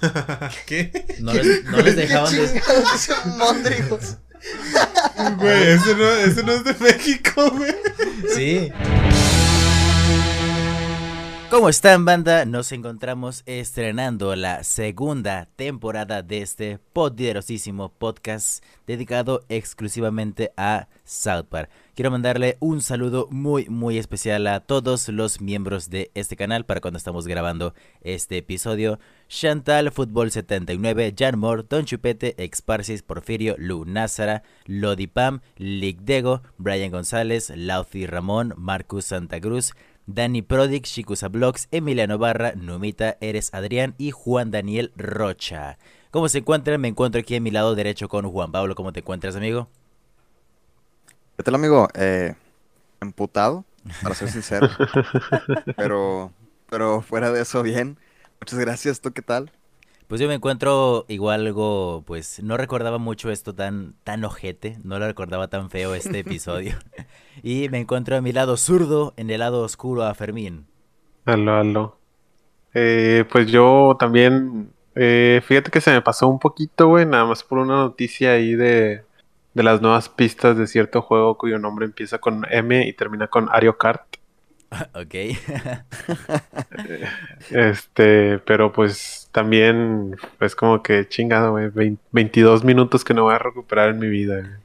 ¿Qué? No les, no les dejaban ¿Qué de... son mondrigos? Güey, ese no, ese no es de México, güey. Sí. ¿Cómo están, banda? Nos encontramos estrenando la segunda temporada de este poderosísimo podcast dedicado exclusivamente a South Park. Quiero mandarle un saludo muy, muy especial a todos los miembros de este canal para cuando estamos grabando este episodio. Chantal, Fútbol 79, Jan Moore, Don Chupete, Exparsis, Porfirio, Lu Názara, Lodipam, Ligdego, Brian González, Lauci Ramón, Marcus Santa Cruz, Dani Prodic, Shikusa Blogs, Emiliano Barra, Numita, Eres Adrián y Juan Daniel Rocha. ¿Cómo se encuentran? Me encuentro aquí a mi lado derecho con Juan Pablo. ¿Cómo te encuentras, amigo? ¿Qué tal, amigo? Eh, emputado, para ser sincero. pero, pero fuera de eso, bien. Muchas gracias. ¿Tú qué tal? Pues yo me encuentro igual algo, pues no recordaba mucho esto tan, tan ojete, no lo recordaba tan feo este episodio. y me encuentro a mi lado zurdo, en el lado oscuro a Fermín. Aló, aló. Eh, pues yo también, eh, fíjate que se me pasó un poquito, güey, nada más por una noticia ahí de, de las nuevas pistas de cierto juego cuyo nombre empieza con M y termina con Ario Kart. ok. Este, pero pues también es como que chingado, güey, vein- 22 minutos que no voy a recuperar en mi vida.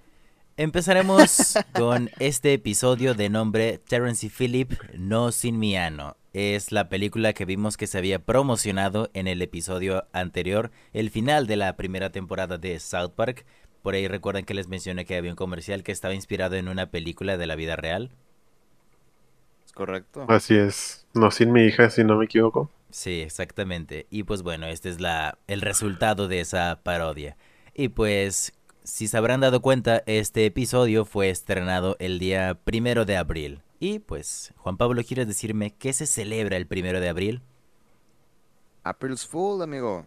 Empezaremos con este episodio de nombre Terence y Philip No Sin Miano. Es la película que vimos que se había promocionado en el episodio anterior, el final de la primera temporada de South Park. Por ahí recuerdan que les mencioné que había un comercial que estaba inspirado en una película de la vida real. ¿Es correcto? Así es, no sin mi hija, si no me equivoco. Sí, exactamente. Y pues bueno, este es la, el resultado de esa parodia. Y pues, si se habrán dado cuenta, este episodio fue estrenado el día primero de abril. Y pues, Juan Pablo, ¿quieres decirme qué se celebra el primero de abril? April's Fool, amigo.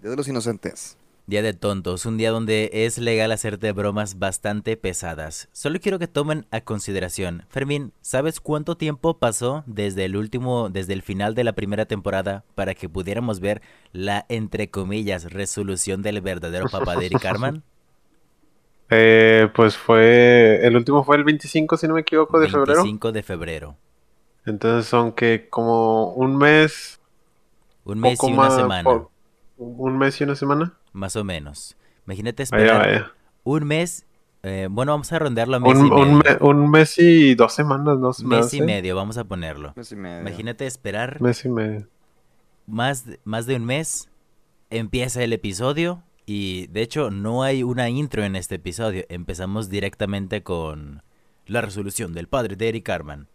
Día de los Inocentes. Día de tontos, un día donde es legal hacerte bromas bastante pesadas. Solo quiero que tomen a consideración. Fermín, ¿sabes cuánto tiempo pasó desde el último, desde el final de la primera temporada para que pudiéramos ver la, entre comillas, resolución del verdadero papá de Eric Carman? Eh, pues fue, el último fue el 25, si no me equivoco, de febrero. 25 de febrero. Entonces son que como un mes, Un mes y una semana, por- un mes y una semana. Más o menos. Imagínate esperar vaya. un mes. eh, bueno, vamos a rondearlo a mes Un, y un medio. me- un mes y dos semanas, no se me mes y medio, vamos a ponerlo. Mes y medio. Imagínate esperar Mes y medio. más, de- más de un mes, empieza el episodio y de hecho no hay una intro en este episodio. Empezamos directamente con la resolución del padre de Eric Carman.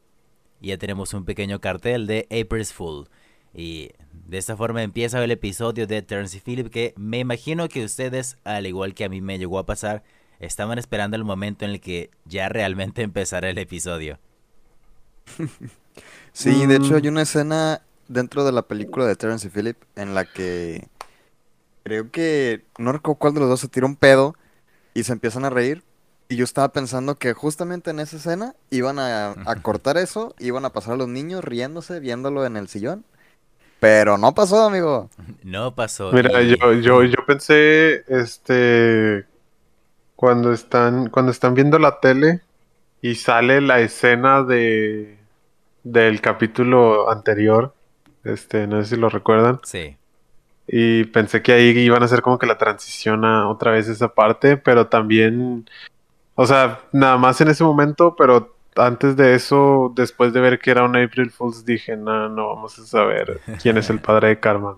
Y ya tenemos un pequeño cartel de April's Fool. Y de esta forma empieza el episodio de Terence y Philip que me imagino que ustedes, al igual que a mí me llegó a pasar, estaban esperando el momento en el que ya realmente empezara el episodio. Sí, de hecho Mm. hay una escena dentro de la película de Terence y Philip en la que creo que no recuerdo cuál de los dos se tira un pedo y se empiezan a reír. Y yo estaba pensando que justamente en esa escena iban a, a cortar eso, iban a pasar a los niños riéndose, viéndolo en el sillón. Pero no pasó, amigo. No pasó. Mira, y- yo, yo, yo pensé, este, cuando están, cuando están viendo la tele y sale la escena de del capítulo anterior, este, no sé si lo recuerdan, Sí. y pensé que ahí iban a hacer como que la transición a otra vez esa parte, pero también, o sea, nada más en ese momento, pero antes de eso, después de ver que era un April Fools, dije, no, no vamos a saber quién es el padre de Carmen.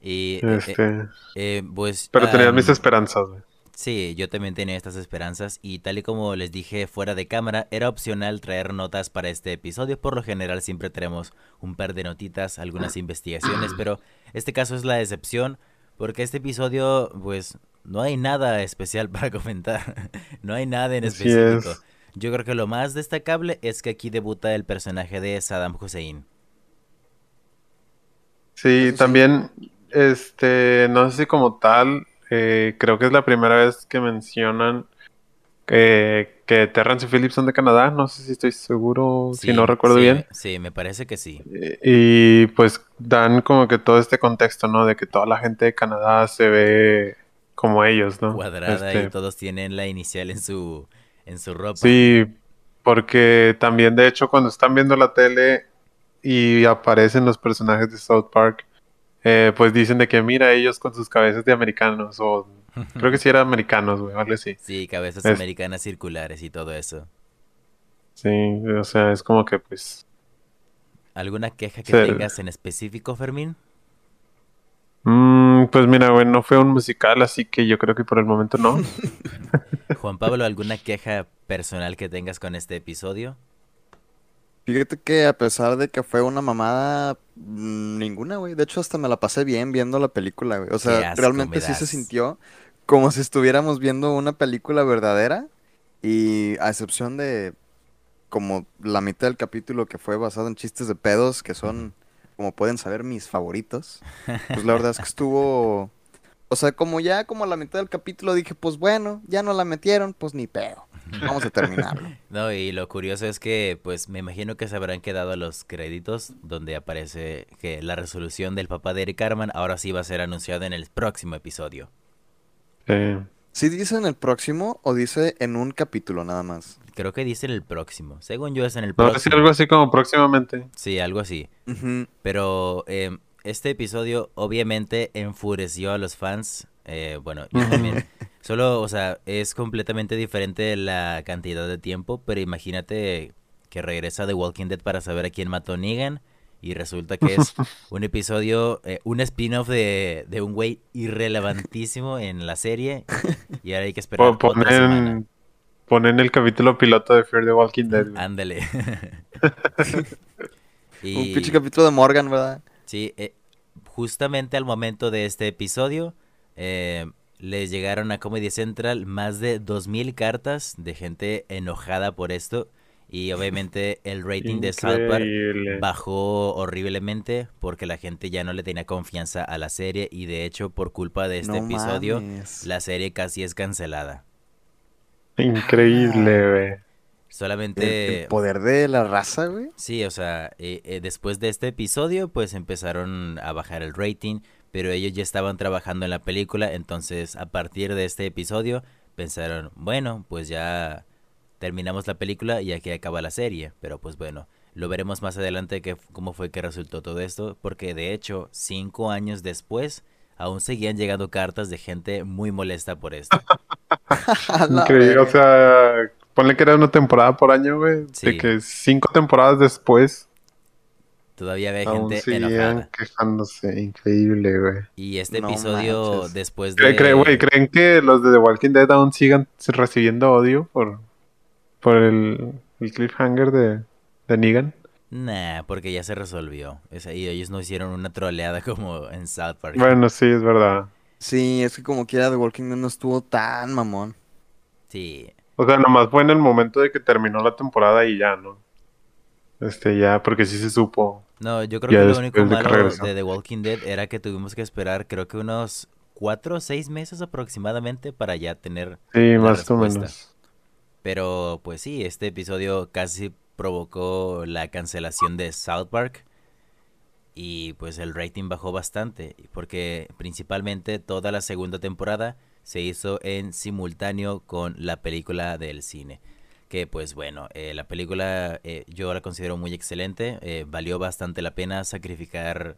Y, eh, Este, eh, pues, pero tenía am, mis esperanzas, güey. Sí, yo también tenía estas esperanzas y tal y como les dije fuera de cámara, era opcional traer notas para este episodio. Por lo general siempre tenemos un par de notitas, algunas investigaciones, pero este caso es la excepción porque este episodio, pues, no hay nada especial para comentar. no hay nada en específico. es. Yo creo que lo más destacable es que aquí debuta el personaje de Saddam Hussein. Sí, Eso sí. también, este, no sé si como tal, eh, creo que es la primera vez que mencionan eh, que Terrence y Phillips son de Canadá, no sé si estoy seguro, si no recuerdo sí, bien. sí, me parece que sí. Y pues dan como que todo este contexto, ¿no? De que toda la gente de Canadá se ve como ellos, ¿no? Cuadrada Este, y todos tienen la inicial en su, en su ropa. Sí, porque también de hecho cuando están viendo la tele y aparecen los personajes de South Park, eh, pues dicen de que mira ellos con sus cabezas de americanos o creo que sí eran americanos, güey, algo así. Sí, cabezas Es- americanas circulares y todo eso. Sí, o sea, es como que pues... ¿Alguna queja que Sí. tengas en específico, Fermín? Mm, pues mira, güey, no fue un musical, así que yo creo que por el momento no. Juan Pablo, ¿alguna queja personal que tengas con este episodio? Fíjate que a pesar de que fue una mamada, mm, ninguna, güey. De hecho, hasta me la pasé bien viendo la película, güey. O sea, realmente me sí se sintió como si estuviéramos viendo una película verdadera. Y a excepción de como la mitad del capítulo que fue basado en chistes de pedos, que son, como pueden saber, mis favoritos. Pues la verdad es que estuvo... O sea, como ya como a la mitad del capítulo dije, pues bueno, ya no la metieron, pues ni pedo. Vamos a terminarlo. No, y lo curioso es que, pues, me imagino que se habrán quedado los créditos donde aparece que la resolución del papá de Eric Carman ahora sí va a ser anunciada en el próximo episodio. Sí. ¿Sí dice en el próximo o dice en un capítulo nada más? Creo que dice en el próximo. Según yo es en el No, es próximo. algo así como próximamente. Sí, algo así. Pero em, este episodio obviamente enfureció a los fans. eh, bueno, yo también. Solo, o sea, es completamente diferente la cantidad de tiempo, pero imagínate que regresa The Walking Dead para saber a quién mató Negan. Y resulta que es un episodio, eh, un spin-off de, de un güey irrelevantísimo en la serie. Y ahora hay que esperar otra semana. Ponen, el capítulo piloto de Fear the Walking Dead. Ándale. Un pinche capítulo de Morgan, ¿verdad? Sí, eh, justamente al momento de este episodio eh, les llegaron a Comedy Central más de 2.000 cartas de gente enojada por esto y obviamente el rating de South Park bajó horriblemente porque la gente ya no le tenía confianza a la serie y de hecho por culpa de este No episodio mames. la serie casi es cancelada. Increíble, güey. El, Solamente... el poder de la raza, güey. Sí, o sea, eh, eh, después de este episodio, pues empezaron a bajar el rating, pero ellos ya estaban trabajando en la película, entonces a partir de este episodio pensaron, bueno, pues ya terminamos la película y aquí acaba la serie, pero pues bueno, lo veremos más adelante que, cómo fue que resultó todo esto, porque de hecho, cinco años después, aún seguían llegando cartas de gente muy molesta por esto. Increíble. O sea, ponle que era una temporada por año, güey. Sí. De que cinco temporadas después Todavía había aún gente enojada. quejándose. Increíble, güey. Y este No episodio, manches. después de... ¿Creen, creen- güey, ¿Creen que los de The Walking Dead aún sigan recibiendo odio por, por el, el cliffhanger de, de Negan? Nah, porque ya se resolvió. Sea, y ellos no hicieron una troleada como en South Park. Bueno, sí, es verdad. Sí, es que como quiera The Walking Dead no estuvo tan mamón. Sí, O sea, nomás fue en el momento de que terminó la temporada y ya, ¿no? Este, ya, porque sí se supo. no, yo creo Ya que lo único de malo regresó. de The Walking Dead era que tuvimos que esperar, creo que unos cuatro o seis meses aproximadamente para ya tener. Sí, La más o menos. Pero pues sí, este episodio casi provocó la cancelación de South Park. Y pues el rating bajó bastante, porque principalmente toda la segunda temporada se hizo en simultáneo con la película del cine. Que pues bueno, eh, la película eh, yo la considero muy excelente, eh, valió bastante la pena sacrificar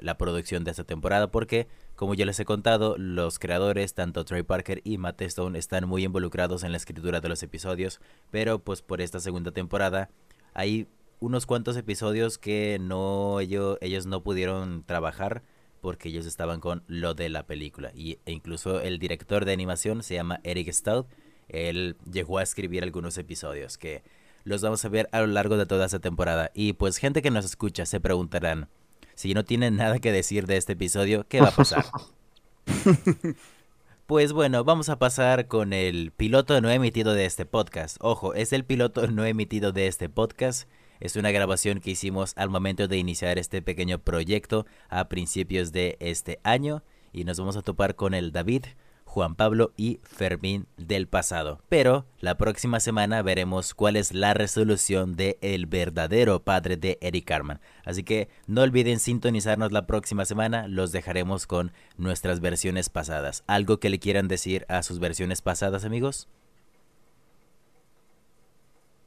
la producción de esta temporada porque, como yo les he contado, los creadores, tanto Trey Parker y Matt Stone, están muy involucrados en la escritura de los episodios, pero pues por esta segunda temporada hay unos cuantos episodios que no ellos, ellos no pudieron trabajar porque ellos estaban con lo de la película y, e incluso el director de animación se llama Eric Stout él llegó a escribir algunos episodios que los vamos a ver a lo largo de toda esta temporada y pues gente que nos escucha se preguntarán si no tienen nada que decir de este episodio qué va a pasar Pues bueno, vamos a pasar con el piloto no emitido de este podcast. Ojo, es el piloto no emitido de este podcast. Es una grabación que hicimos al momento de iniciar este pequeño proyecto a principios de este año. Y nos vamos a topar con el David, Juan Pablo y Fermín del pasado. Pero la próxima semana veremos cuál es la resolución de el verdadero padre de Eric Carman. Así que no olviden sintonizarnos la próxima semana, los dejaremos con nuestras versiones pasadas. ¿Algo que le quieran decir a sus versiones pasadas, amigos?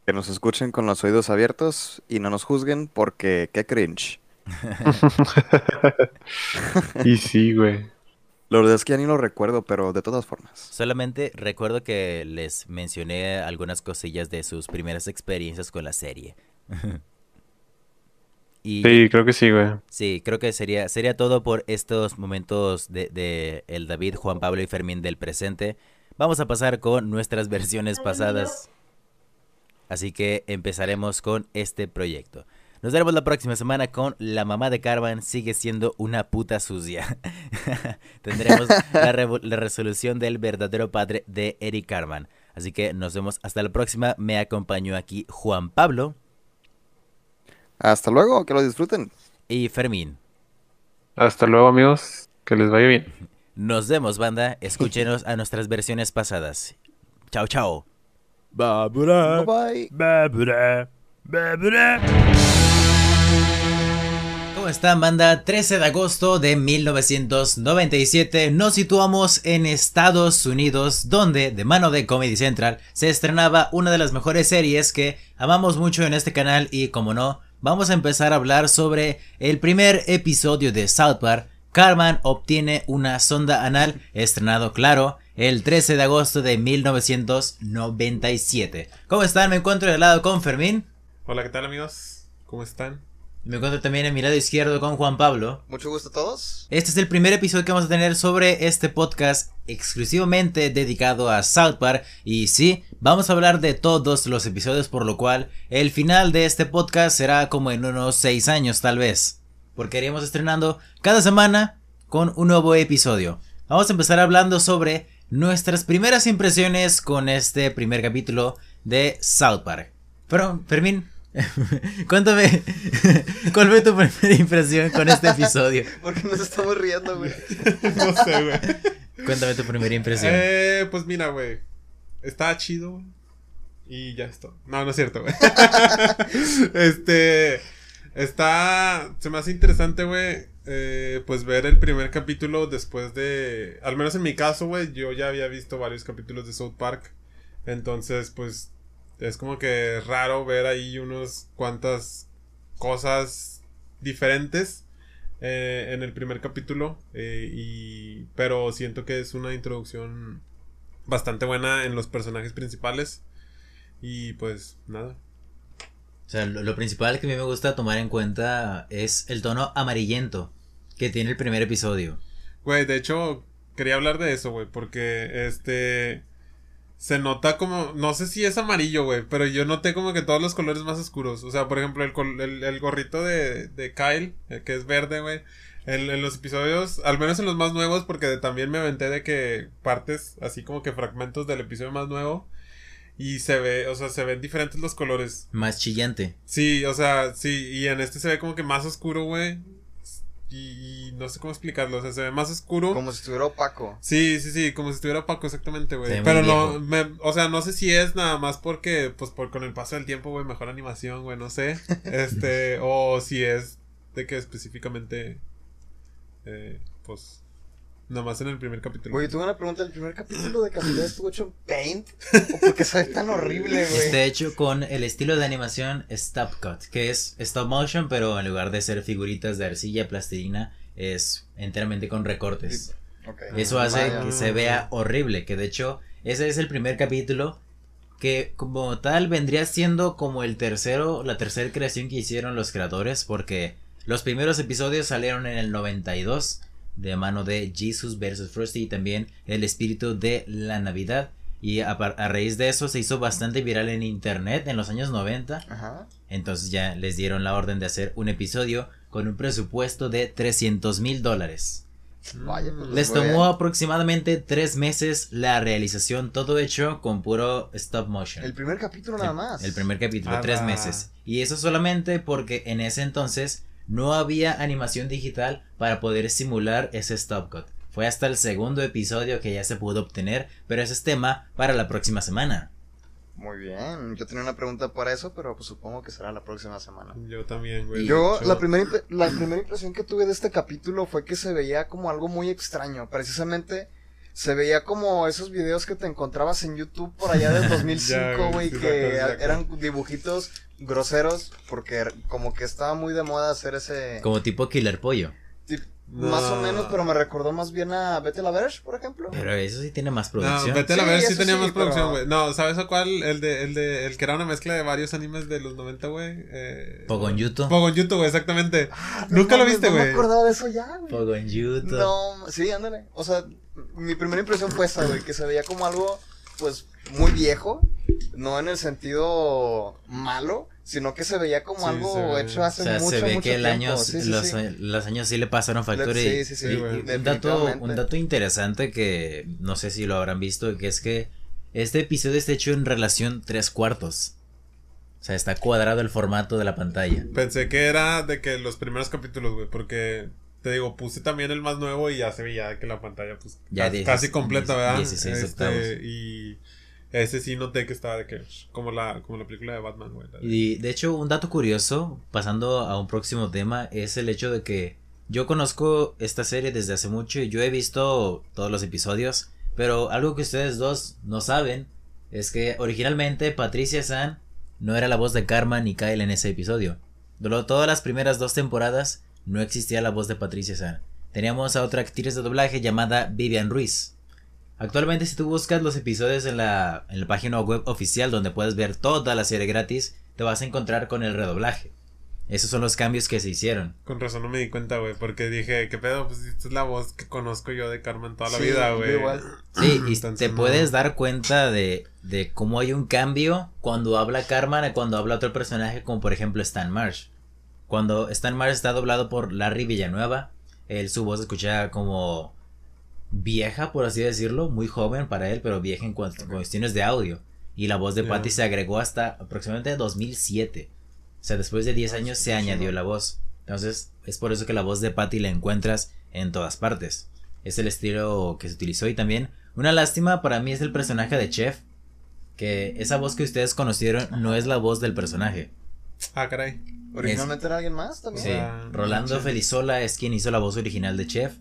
Que nos escuchen con los oídos abiertos y no nos juzguen porque qué cringe. y sí, güey. La verdad es que ya ni lo recuerdo, pero de todas formas. Solamente recuerdo que les mencioné algunas cosillas de sus primeras experiencias con la serie. y Sí, creo que sí, güey. sí, creo que sería, sería todo por estos momentos de, de el David, Juan Pablo y Fermín del presente. Vamos a pasar con nuestras versiones pasadas. Así que empezaremos con este proyecto. Nos veremos la próxima semana con La mamá de Carvan sigue siendo una puta sucia. Tendremos la, resolución del verdadero padre de Eric Carvan. Así que nos vemos hasta la próxima. Me acompañó aquí Juan Pablo Hasta luego, que lo disfruten. y Fermín. Hasta luego, amigos. Que les vaya bien. Nos vemos, banda. Escúchenos a nuestras versiones pasadas. Chao, chao. Bye bye. ¿Cómo están, banda? 13 de agosto de 1997 nos situamos en Estados Unidos, donde, de mano de Comedy Central, se estrenaba una de las mejores series que amamos mucho en este canal y, como no, vamos a empezar a hablar sobre el primer episodio de South Park. Carman obtiene una sonda anal, estrenado, claro, el 13 de agosto de 1997. ¿Cómo están? Me encuentro de lado con Fermín. Hola, ¿qué tal, amigos? ¿Cómo están? Me encuentro también en mi lado izquierdo con Juan Pablo. Mucho gusto a todos. Este es el primer episodio que vamos a tener sobre este podcast exclusivamente dedicado a South Park y sí, vamos a hablar de todos los episodios por lo cual el final de este podcast será como en unos 6 años tal vez, porque iremos estrenando cada semana con un nuevo episodio. Vamos a empezar hablando sobre nuestras primeras impresiones con este primer capítulo de South Park. Pero, Fermín, cuéntame, ¿cuál fue tu primera impresión con este episodio? Porque nos estamos riendo, güey. no sé, güey. Cuéntame tu primera impresión. Eh, pues mira, güey. Está chido, güey. Y ya está. No, no es cierto, güey. este. Está. Se me hace interesante, güey. Eh, pues ver el primer capítulo después de. Al menos en mi caso, güey. Yo ya había visto varios capítulos de South Park. Entonces, pues. Es como que raro ver ahí unos cuantas cosas diferentes eh, en el primer capítulo. eh, y, pero siento que es una introducción bastante buena en los personajes principales. Y pues nada. O sea, lo, lo principal que a mí me gusta tomar en cuenta es el tono amarillento que tiene el primer episodio. Güey, de hecho, quería hablar de eso, güey, porque este... Se nota como, no sé si es amarillo, güey, pero yo noté como que todos los colores más oscuros. O sea, por ejemplo, el, col- el, gorrito de, de Kyle, el que es verde, güey. En, en los episodios, al menos en los más nuevos, porque también me aventé de que partes, así como que fragmentos del episodio más nuevo. Y se ve, o sea, se ven diferentes los colores. Más chillante. Sí, o sea, sí, y en este se ve como que más oscuro, güey. Y, y no sé cómo explicarlo, o sea, se ve más oscuro. Como si estuviera opaco. Sí, sí, sí, como si estuviera opaco, exactamente, güey. Pero no, me, o sea, no sé si es nada más porque, pues, por con el paso del tiempo, güey, mejor animación, güey, no sé. Este, o si es de que específicamente, eh, pues, nada más en el primer capítulo. Güey, tuve una pregunta. ¿El primer capítulo de casualidad estuvo hecho en Paint? ¿O porque se ve tan horrible, güey? Está hecho con el estilo de animación Stop Cut, que es stop motion, pero en lugar de ser figuritas de arcilla, plastilina, es enteramente con recortes. Eso hace Vaya. que se vea horrible, que de hecho ese es el primer capítulo que como tal vendría siendo como el tercero, la tercera creación que hicieron los creadores, porque los primeros episodios salieron en el 92 de mano de Jesus vs. Frosty y también el espíritu de la Navidad. Y a, raíz de eso se hizo bastante viral en internet en los años 90. Ajá. Entonces ya les dieron la orden de hacer un episodio con un presupuesto de 300 mil dólares. Vaya, pues Les tomó bien. aproximadamente tres meses la realización, todo hecho con puro stop motion. El primer capítulo nada más. El primer capítulo, Ah, tres meses. Y eso solamente porque en ese entonces no había animación digital para poder simular ese stop cut. Fue hasta el segundo episodio que ya se pudo obtener, pero ese es tema para la próxima semana. Muy bien, yo tenía una pregunta para eso, pero pues supongo que será la próxima semana. Yo también, güey. Yo, la primera, la primera impresión que tuve de este capítulo fue que se veía como algo muy extraño. Precisamente se veía como esos videos que te encontrabas en YouTube por allá del 2005, Ya, güey, sí, que eran dibujitos groseros, porque como que estaba muy de moda hacer ese... Como tipo Killer Pollo. No. Más o menos, pero me recordó más bien a Vete la Verge, por ejemplo. Pero eso sí tiene más No, producción. vete a la Sí, ver si eso tenía sí, más producción, güey. No, ¿sabes a cuál? El de, el de, el que era una mezcla de varios animes de los 90, güey. Eh... Pogon Yuto. Pogon Yuto, güey, exactamente. Ah, no Nunca lo viste, No me güey. acordaba de eso ya, güey. Pogon Yuto. No, sí, ándale. O sea, mi primera impresión fue esa, güey, que se veía como algo, pues, muy viejo. No en el sentido malo, sino que se veía como Sí, algo se ve. hecho O hace sea, mucho, se ve mucho que el tiempo. año, Sí, sí, los, sí. los años sí le pasaron factura. Sí, y- sí, sí, y- y güey, un, dato, un dato interesante que no sé si lo habrán visto, que es que este episodio está hecho en relación tres cuartos. O sea, está cuadrado el formato de la pantalla. Pensé que era de que los primeros capítulos, güey, porque te digo, puse también el más nuevo y ya se veía que la pantalla, pues, Ya casi, completa, ¿verdad? 16 Este, octavos. Y ese sí noté que estaba de que, como la, como la película de Batman, güey. Y de hecho, un dato curioso, pasando a un próximo tema, es el hecho de que yo conozco esta serie desde hace mucho y yo he visto todos los episodios, pero algo que ustedes dos no saben es que originalmente Patricia San no era la voz de Karma ni Kyle en ese episodio. Durante todas las primeras dos temporadas no existía la voz de Patricia San. Teníamos a otra actriz de doblaje llamada Vivian Ruiz. Actualmente si tú buscas los episodios en la, en la página web oficial donde puedes ver toda la serie gratis, te vas a encontrar con el redoblaje. Esos son los cambios que se hicieron. Con razón no me di cuenta, güey, porque dije, ¿qué pedo? Pues esta es la voz que conozco yo de Carmen toda la Sí, vida, güey. Sí, y Entonces, te no. puedes dar cuenta de, de cómo hay un cambio cuando habla Carmen a cuando habla otro personaje, como por ejemplo Stan Marsh. Cuando Stan Marsh está doblado por Larry Villanueva, él su voz se escucha como vieja, por así decirlo, muy joven para él, pero vieja en cuanto- cuestiones de audio. Y la voz de. Patty se agregó hasta aproximadamente 2007. O sea, después de 10 años se añadió la voz. Entonces, es por eso que la voz de Patty la encuentras en todas partes. Es el estilo que se utilizó y también una lástima para mí es el personaje de Chef. Que esa voz que ustedes conocieron no es la voz del personaje. Ah, caray. Originalmente era alguien más también. Sí, Ah, Rolando Chef. Felizola es quien hizo la voz original de Chef.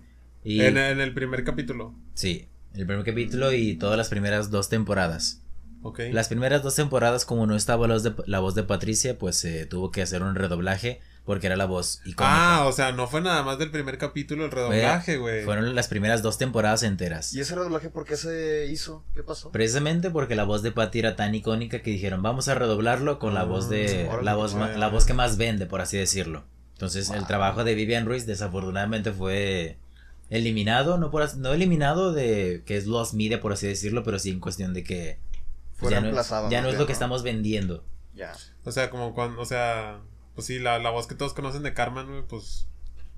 Y En, en el primer capítulo. sí, el primer capítulo y todas las primeras dos temporadas. Ok. Las primeras dos temporadas, como no estaba la voz de, la voz de Patricia, pues se tuvo que hacer un redoblaje porque era la voz icónica. Ah, o sea, no fue nada más del primer capítulo el redoblaje, güey. Fueron las primeras dos temporadas enteras. ¿Y ese redoblaje por qué se hizo? ¿Qué pasó? Precisamente porque la voz de Patty era tan icónica que dijeron, vamos a redoblarlo con la voz de órale, la voz la voz que más vende, por así decirlo. Entonces, el trabajo de Vivian Ruiz desafortunadamente fue eliminado, no por no eliminado de que es Lost Media, por así decirlo, pero sí en cuestión de que Fue ya no, ya es bien, lo que estamos vendiendo. Ya. O sea, como cuando, o sea, pues sí, la, la voz que todos conocen de Carmen, pues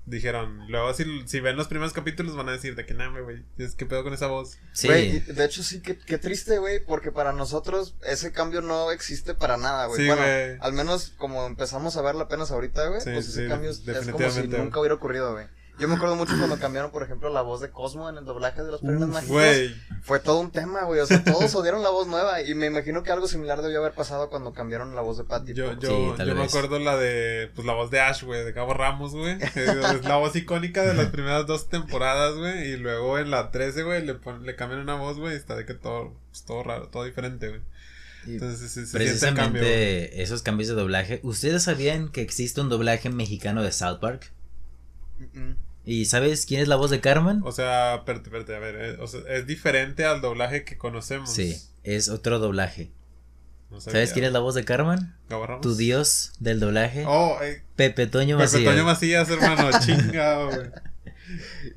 dijeron. Luego, si, si ven los primeros capítulos, van a decir de que nada, güey. Es que pedo con esa voz. Sí, Güey, y de hecho sí, qué, qué triste, güey, porque para nosotros ese cambio no existe para nada, güey. Sí, bueno, güey. al menos como empezamos a verla apenas ahorita, güey, Sí, pues ese sí, cambio es, como si nunca hubiera ocurrido, güey. Yo me acuerdo mucho cuando cambiaron, por ejemplo, la voz de Cosmo en el doblaje de los Perlas Mágicos. Güey. Fue todo un tema, güey. O sea, todos odiaron la voz nueva. Y me imagino que algo similar debió haber pasado cuando cambiaron la voz de Patty. Yo, yo, Sí, yo me acuerdo la de, pues la voz de Ash, güey, de Cabo Ramos, güey. Es la voz icónica de las primeras dos temporadas, güey. Y luego en la 13, güey, le, pon- le cambian una voz, güey. y Está de que todo, pues, todo raro, todo diferente, güey. Entonces se, se siente el cambio. güey. precisamente esos cambios de doblaje. ¿Ustedes sabían que existe un doblaje mexicano de South Park? Mm, mm. ¿Y sabes quién es la voz de Carmen? O sea, espérate, espérate, a ver. eh, o sea, es diferente al doblaje que conocemos. Sí, es otro doblaje. No. ¿Sabes quién es la voz de Carmen? Tu dios del doblaje. Oh, eh, Pepe Toño Pepe Macías. Toño Macías, hermano. Chingado, güey.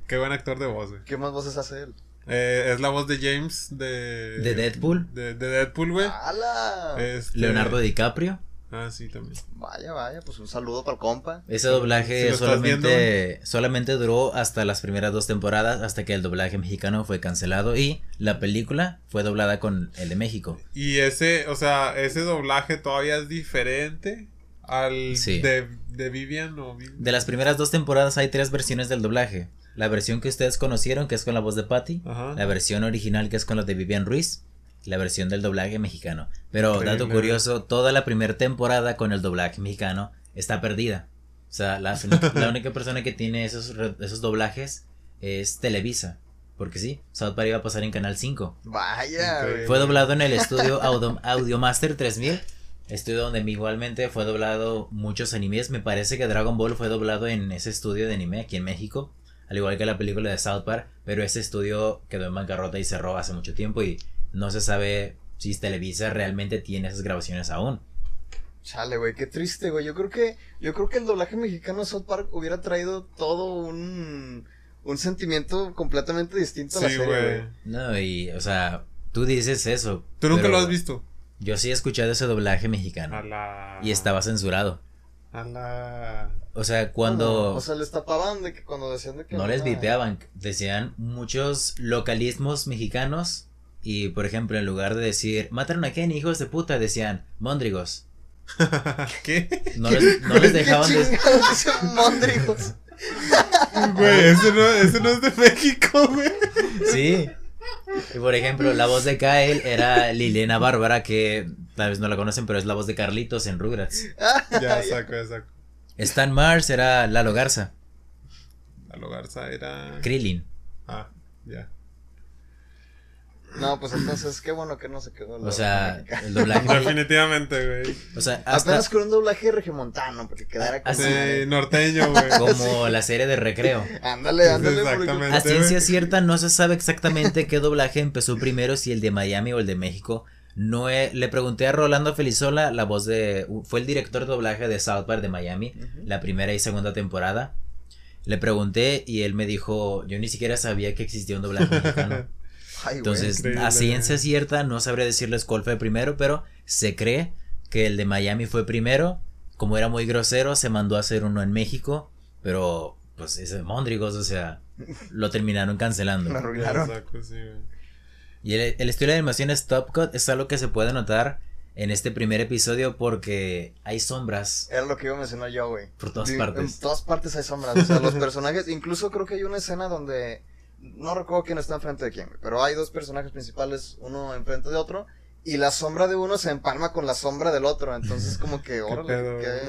Qué buen actor de voz, güey. ¿Qué más voces hace él? Eh, es la voz de James de. ¿De Deadpool? De, de Deadpool, güey. ¡Hala! Este- Leonardo DiCaprio. Ah, sí, también. Vaya, vaya, pues un saludo para el compa. Ese doblaje solamente, solamente duró hasta las primeras dos temporadas, hasta que el doblaje mexicano fue cancelado y la película fue doblada con el de México. Y ese, o sea, ese doblaje todavía es diferente al Sí. de, de Vivian o Viv- De las primeras dos temporadas hay tres versiones del doblaje. la versión que ustedes conocieron, que es con la voz de Patty, Ajá. la versión original, que es con la de Vivian Ruiz, la versión del doblaje mexicano. Pero, dato Increíble. curioso, toda la primera temporada con el doblaje mexicano está perdida. O sea, la, la única persona que tiene esos, re- esos doblajes es Televisa. Porque sí, South Park iba a pasar en Canal 5. Vaya, güey. Fue doblado en el estudio Audio, Audiomaster 3000. Estudio donde igualmente fue doblado muchos animes. Me parece que Dragon Ball fue doblado en ese estudio de anime aquí en México. Al igual que la película de South Park. Pero ese estudio quedó en bancarrota y cerró hace mucho tiempo. Y no se sabe si Televisa realmente tiene esas grabaciones aún. Chale, güey, qué triste, güey. Yo creo que, yo creo que el doblaje mexicano de South Park hubiera traído todo un, un sentimiento completamente distinto a la Sí, serie, güey. No, y, o sea, tú dices eso. ¿Tú nunca pero lo has visto? Yo sí he escuchado ese doblaje mexicano. A la. Y estaba censurado. A la. O sea, cuando... O sea, les tapaban de que cuando decían de que. No les vipeaban, decían muchos localismos mexicanos y por ejemplo en lugar de decir mataron a Kenny hijos de puta decían mondrigos. ¿Qué? No les, no les dejaban ¿Qué de... mondrigos? Güey, ese no, ese no es de México, güey. Sí. Y por ejemplo la voz de Kyle era Liliana Bárbara que tal vez no la conocen pero es la voz de Carlitos en Rugrats. Ya saco, ya saco. Stan Mars era Lalo Garza, Lalo Garza era. Krillin. Ah, ya. No, pues entonces, qué bueno que no se quedó. el O sea, el doblaje... Definitivamente, güey. O sea, hasta Apenas con un doblaje regiomontano, porque quedara como. Así- Sí, norteño, güey. como la serie de recreo. Ándale, ándale. porque- Exactamente. A ciencia cierta no se sabe exactamente qué doblaje empezó primero, si el de Miami o el de México. No he- le pregunté a Rolando Felizola, la voz de... fue el director de doblaje de South Park de Miami, la primera y segunda temporada. Le pregunté y él me dijo, yo ni siquiera sabía que existía un doblaje mexicano. Ay. Entonces, increíble. a ciencia cierta no sabré decirles cuál fue primero, pero se cree que el de Miami fue primero. Como era muy grosero, se mandó a hacer uno en México, pero pues ese Mondrigos, o sea, lo terminaron cancelando. Me Ya arruinaron. sí. Y el, el estilo de animación Stop Cut es algo que se puede notar en este primer episodio porque hay sombras Era lo que iba a mencionar yo, güey. por todas Sí, partes. En todas partes hay sombras. O sea, los personajes. Incluso creo que hay una escena donde. No recuerdo quién está enfrente de quién, güey, pero hay dos personajes principales, uno enfrente de otro. Y la sombra de uno se empalma con la sombra del otro. Entonces, como que, ¿Qué órale, qué-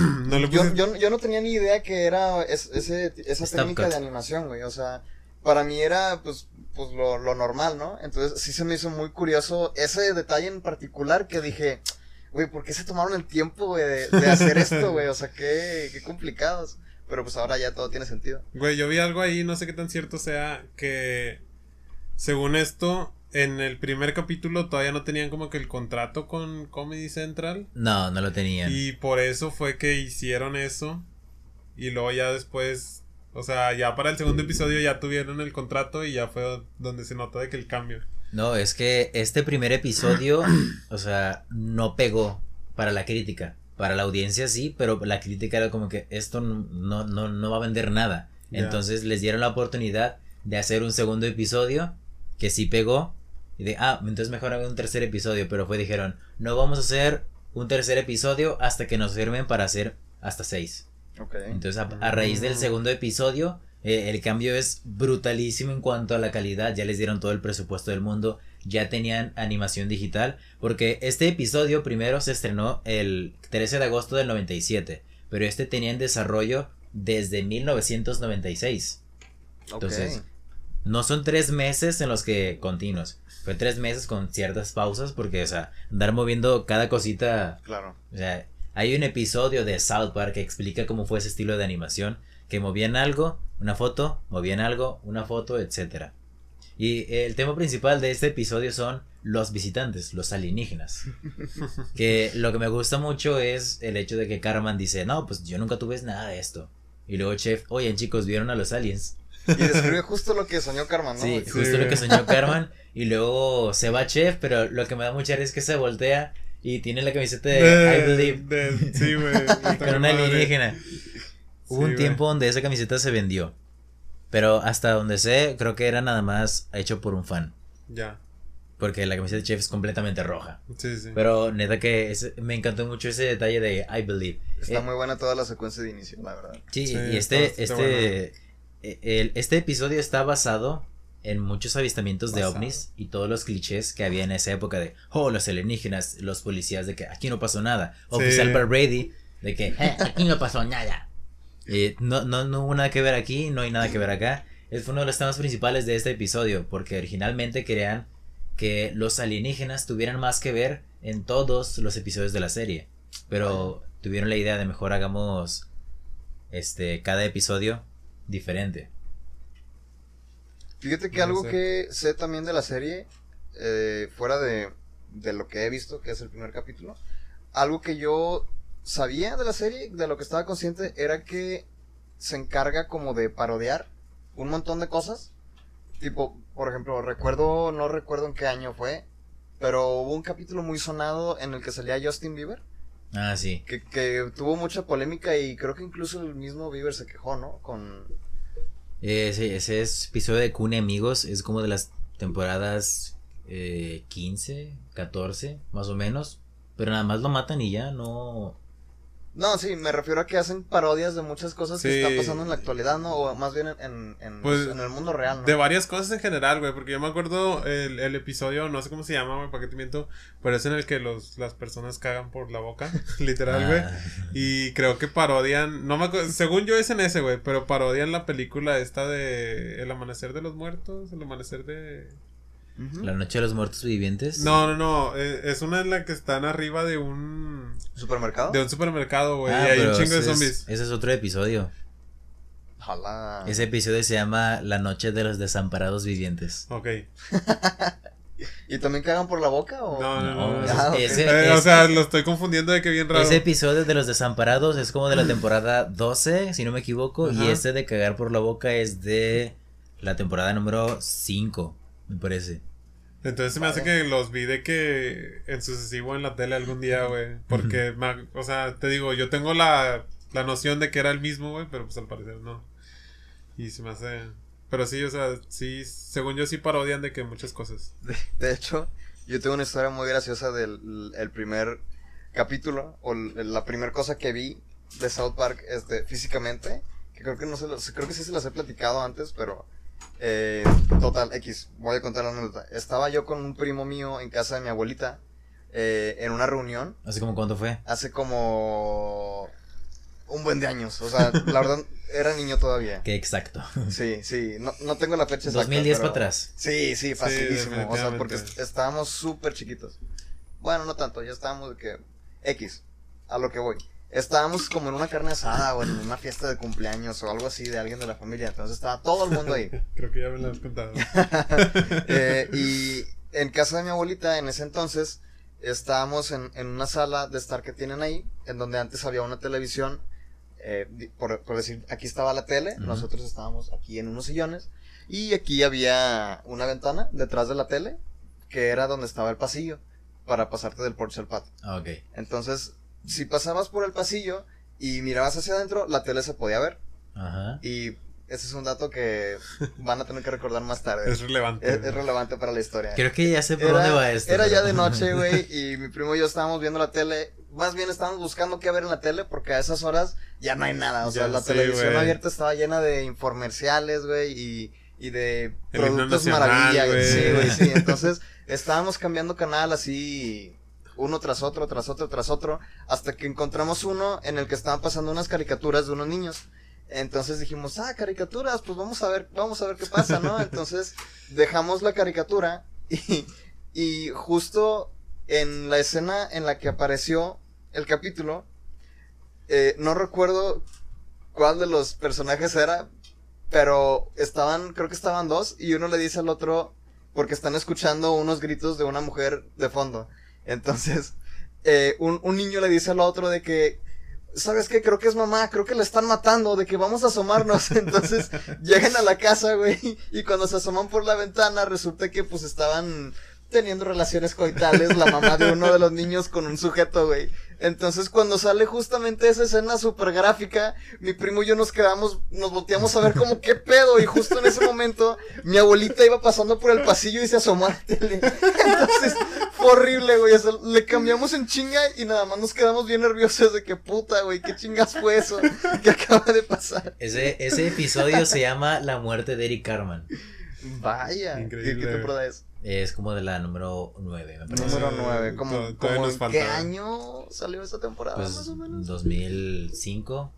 No le Yo, yo, yo no tenía ni idea que era es- ese, esa Stop técnica cut. de animación, güey. O sea, para mí era, pues, pues lo, lo normal, ¿no? Entonces, sí se me hizo muy curioso ese detalle en particular que dije, güey, ¿por qué se tomaron el tiempo, güey, de, de hacer esto, güey? O sea, qué, qué complicados. Pero pues ahora ya todo tiene sentido. Güey, yo vi algo ahí, no sé qué tan cierto sea, que según esto, en el primer capítulo todavía no tenían como que el contrato con Comedy Central. No, no lo tenían. Y por eso fue que hicieron eso. Y luego ya después, o sea, ya para el segundo episodio ya tuvieron el contrato y ya fue donde se nota de que el cambio. No, es que este primer episodio, o sea, no pegó para la crítica. Para la audiencia sí, pero la crítica era como que esto no, no, no va a vender nada. Entonces les dieron la oportunidad de hacer un segundo episodio que sí pegó. Y de, ah, entonces mejor hagan un tercer episodio. Pero fue, dijeron, no vamos a hacer un tercer episodio hasta que nos firmen para hacer hasta seis. Entonces, a, a raíz del Mm. segundo episodio, eh, el cambio es brutalísimo en cuanto a la calidad. Ya les dieron todo el presupuesto del mundo. Ya tenían animación digital. Porque este episodio primero se estrenó el 13 de agosto del 97. Pero este tenía en desarrollo desde 1996. Entonces, no son tres meses en los que continuos. Fue tres meses con ciertas pausas. Porque, o sea, andar moviendo cada cosita Claro. o sea, hay un episodio de South Park que explica cómo fue ese estilo de animación, que movían algo, una foto, movían algo, una foto, etcétera. Y el tema principal de este episodio son los visitantes, los alienígenas. que lo que me gusta mucho es el hecho de que Carman dice, no, pues yo nunca tuve nada de esto. Y luego Chef, oye chicos, ¿vieron a los aliens? Y describe justo lo que soñó Carmen, ¿no? Sí, justo lo que soñó Carman. Y luego se va Chef, pero lo que me da mucha risa es que se voltea y tiene la camiseta de I Believe de- sí, güey. con una alienígena. Hubo Sí, un tiempo donde esa camiseta se vendió. Pero hasta donde sé, creo que era nada más hecho por un fan. Ya. Porque la camiseta de Chef es completamente roja. Sí, sí. Pero neta que ese- me encantó mucho ese detalle de I Believe. Está Eh, muy buena toda la secuencia de inicio, la verdad. Sí, Sí, y este, está- está este, e- el- este episodio está basado en muchos avistamientos de ovnis y todos los clichés que había en esa época de, oh, los alienígenas, los policías de que aquí no pasó nada, oficial Bar Brady de que "Eh, aquí no pasó nada. Eh, no, no, no hubo nada que ver aquí, no hay nada que ver acá. Es uno de los temas principales de este episodio, porque originalmente querían que los alienígenas tuvieran más que ver en todos los episodios de la serie. Pero tuvieron la idea de mejor hagamos este cada episodio diferente. Fíjate que No algo sé. que sé también de la serie, eh, fuera de, de lo que he visto, que es el primer capítulo, algo que yo sabía de la serie, de lo que estaba consciente, era que se encarga como de parodiar un montón de cosas. Tipo, por ejemplo, recuerdo, no recuerdo en qué año fue, pero hubo un capítulo muy sonado en el que salía Justin Bieber, Ah, sí. que, que tuvo mucha polémica y creo que incluso el mismo Bieber se quejó, ¿no? Con, Ese, ese es episodio de Cune Amigos, es como de las temporadas eh, 15, 14, más o menos. Pero nada más lo matan y ya, no... No, sí, me refiero a que hacen parodias de muchas cosas que están pasando en la actualidad, ¿no? O más bien en, en, en- Pues, en el mundo real, ¿no? De varias cosas en general, güey, porque yo me acuerdo el, el episodio, no sé cómo se llama, güey, para qué te miento, pero es en el que los, las personas cagan por la boca, literal, güey. Ah, Y creo que parodian, no me acuerdo, según yo es en ese, güey, pero parodian la película esta de El Amanecer de los Muertos, El Amanecer de... La noche de los muertos vivientes. No, no, no, eh, es una en la que están arriba de un... ¿Supermercado? De un supermercado, güey, Ah, y hay un chingo de es- zombies. ese es otro episodio. Ojalá. Ese episodio se llama La noche de los desamparados vivientes. Ok. ¿Y también cagan por la boca o...? No, no, no. Ah, ese, eh, o sea, lo estoy confundiendo de que bien raro. ese episodio de los desamparados es como de la temporada 12, si no me equivoco, y este de cagar por la boca es de la temporada número 5, me parece. Entonces se me hace que los vi de que en sucesivo en la tele algún día, güey. Porque, me- o sea, te digo, yo tengo la, la noción de que era el mismo, güey, pero pues al parecer no. Y se me hace... Pero sí, o sea, sí, según yo sí parodian de que muchas cosas. De hecho, yo tengo una historia muy graciosa del el primer capítulo, o l- la primera cosa que vi de South Park este, físicamente, que creo que no se los, creo que sí se las he platicado antes, pero eh, total, X, voy a contar la anécdota. Estaba yo con un primo mío en casa de mi abuelita, eh, en una reunión, Así como cuánto fue. hace como un buen de años, o sea, la verdad, era niño todavía. Que exacto. Sí, sí, no, no tengo la fecha exacta. 2010 pero- para atrás. Sí, sí, facilísimo. o sea, porque estábamos súper chiquitos. Bueno, no tanto, ya estábamos de que. X, a lo que voy. Estábamos como en una carne asada o en una fiesta de cumpleaños o algo así de alguien de la familia. Entonces estaba todo el mundo ahí. Creo que ya me lo has contado. Eh, y en casa de mi abuelita, en ese entonces, estábamos en, en una sala de estar que tienen ahí, en donde antes había una televisión. eh, por, por decir, aquí estaba la tele, nosotros estábamos aquí en unos sillones, y aquí había una ventana detrás de la tele, que era donde estaba el pasillo, para pasarte del porche al patio. Ah, Ok. Entonces, si pasabas por el pasillo y mirabas hacia adentro, la tele se podía ver. Ajá. Y ese es un dato que van a tener que recordar más tarde. Es relevante. Es, es relevante para la historia. Creo que ya sé por Era, dónde va esto. era ya de noche, güey, y mi primo y yo estábamos viendo la tele. Más bien estábamos buscando qué ver en la tele porque a esas horas ya no hay nada. O sea, la sé, televisión abierta estaba llena de infomerciales, güey, y, y de El productos nacional, maravilla. Sí, güey, sí. Entonces estábamos cambiando canal así uno tras otro, tras otro, tras otro, hasta que encontramos uno en el que estaban pasando unas caricaturas de unos niños. Entonces dijimos, ah, caricaturas, pues vamos a ver, vamos a ver qué pasa, ¿no? Entonces dejamos la caricatura y, y justo en la escena en la que apareció el capítulo, eh, no recuerdo cuál de los personajes era, pero estaban, creo que estaban dos, y uno le dice al otro, porque están escuchando unos gritos de una mujer de fondo. Entonces, eh, un, un niño le dice al otro de que, ¿sabes qué? Creo que es mamá, creo que la están matando, de que vamos a asomarnos. Entonces, llegan a la casa, güey, y cuando se asoman por la ventana, resulta que pues estaban teniendo relaciones coitales la mamá de uno de los niños con un sujeto, güey. Entonces cuando sale justamente esa escena súper gráfica, mi primo y yo nos quedamos, nos volteamos a ver como qué pedo y justo en ese momento mi abuelita iba pasando por el pasillo y se asomó a la tele. Entonces fue horrible, güey. O sea, le cambiamos en chinga y nada más nos quedamos bien nerviosos de que puta, güey, qué chingas fue eso que acaba de pasar. Ese, ese episodio se llama La muerte de Eric Carman. Vaya, ¿qué, Increíble. qué temporada es? Es como de la número 9, me parece. Número Sí, 9, como, como nos en falta. qué año salió esa temporada Pues más o menos. 2005,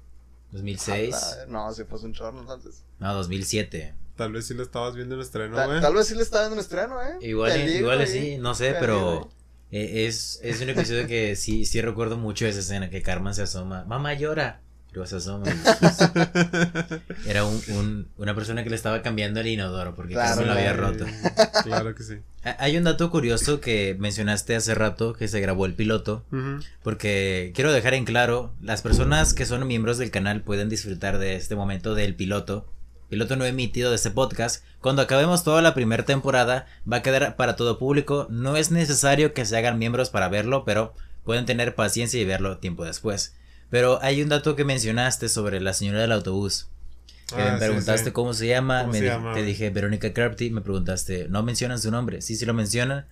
2006, Ah, No, sí, pues un chorro entonces. no, 2007. Tal vez sí lo estabas viendo en estreno, Ta- güey. tal vez sí le estaba dando un estreno, ¿eh? Igual, igual sí, no sé, pero digo. eh, es, es un episodio que sí, sí recuerdo mucho esa escena, que Carmen se asoma, mamá llora, era un, un- una persona que le estaba cambiando el inodoro porque Claro, lo había roto. Claro que sí. Ha- Hay un dato curioso que mencionaste hace rato que se grabó el piloto, porque quiero dejar en claro, las personas que son miembros del canal pueden disfrutar de este momento del piloto. Piloto no emitido de este podcast. Cuando acabemos toda la primera temporada, va a quedar para todo público. No es necesario que se hagan miembros para verlo, pero pueden tener paciencia y verlo tiempo después. Pero hay un dato que mencionaste sobre la señora del autobús. Que Ah, me preguntaste sí. cómo se llama. ¿Cómo me se di- llama? Te dije Verónica Crafty. Me preguntaste, ¿no mencionan su nombre? Sí, sí lo mencionan.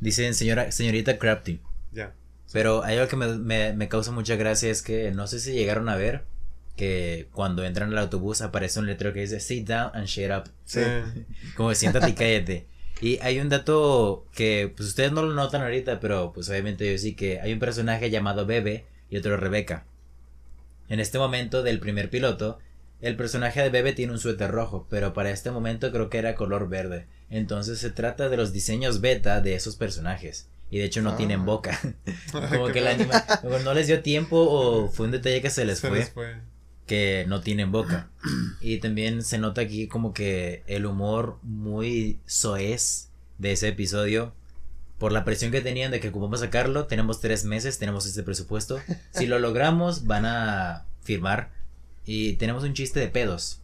Dicen señora, señorita Crafty. Ya. Pero hay algo que me, me- me causa mucha gracia es que no sé si llegaron a ver que cuando entran al autobús aparece un letrero que dice sit down and shut up. Sí. Como siéntate y cállate. Y hay un dato que pues ustedes no lo notan ahorita, pero pues obviamente yo sí que hay un personaje llamado Bebe y otro Rebeca. En este momento del primer piloto, el personaje de Bebe tiene un suéter rojo, pero para este momento creo que era color verde. Entonces se trata de los diseños beta de esos personajes. Y de hecho no Ah. tienen boca. Como que la anima no les dio tiempo o fue un detalle que se les Se fue les fue. que no tienen boca. Y también se nota aquí como que el humor muy soez de ese episodio. Por la presión que tenían de que ocupamos sacarlo, tenemos tres meses, tenemos este presupuesto. Si lo logramos, van a firmar. Y tenemos un chiste de pedos.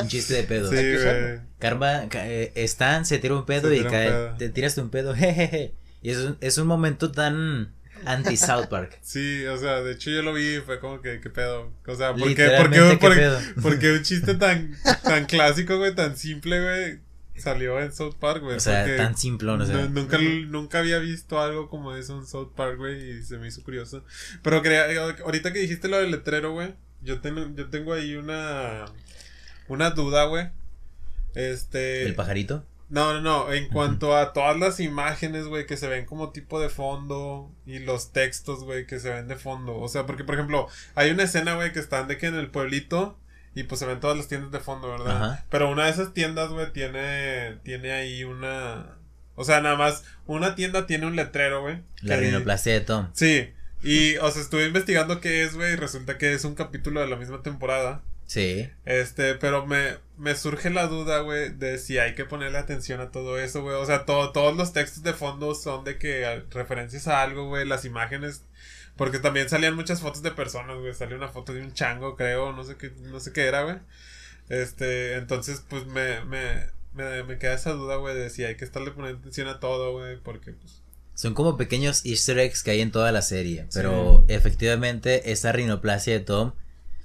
un chiste de pedos. Sí. Karma, eh, Stan se tira un pedo Se y tira un cae, pedo. te tiraste un pedo, jejeje. Y es un, es un momento tan anti South Park. Sí, o sea, de hecho yo lo vi y fue como que, ¿qué pedo? O sea, ¿por qué, Literalmente, por qué- ¿qué por- pedo? porque un chiste tan, tan clásico, güey, tan simple, güey, salió en South Park, güey? O sea, tan simplón, o sea. nu- nunca, nunca había visto algo como eso en South Park, güey, y se me hizo curioso. Pero quería, ahorita que dijiste lo del letrero, güey, yo tengo, yo tengo ahí una, una duda, güey. Este... El pajarito. No, no, no. En cuanto a todas las imágenes, güey, que se ven como tipo de fondo y los textos, güey, que se ven de fondo. O sea, porque, por ejemplo, hay una escena, güey, que están de que en el pueblito y pues se ven todas las tiendas de fondo, ¿verdad? Ajá. Pero una de esas tiendas, güey, tiene, tiene ahí una... O sea, nada más, una tienda tiene un letrero, güey. La rinoplastia de Tom. Sí. Y, o sea, estuve investigando qué es, güey, y resulta que es un capítulo de la misma temporada. Sí. Este, pero me, me surge la duda, güey, de si hay que ponerle atención a todo eso, güey. O sea, todo, todos los textos de fondo son de que referencias a algo, güey. Las imágenes. Porque también salían muchas fotos de personas, güey. Salió una foto de un chango, creo, no sé qué, no sé qué era, güey. Este, entonces, pues me, me, me, me queda esa duda, güey, de si hay que estarle poniendo atención a todo, güey. Porque, pues. Son como pequeños easter eggs que hay en toda la serie. Pero efectivamente, esa rinoplastia de Tom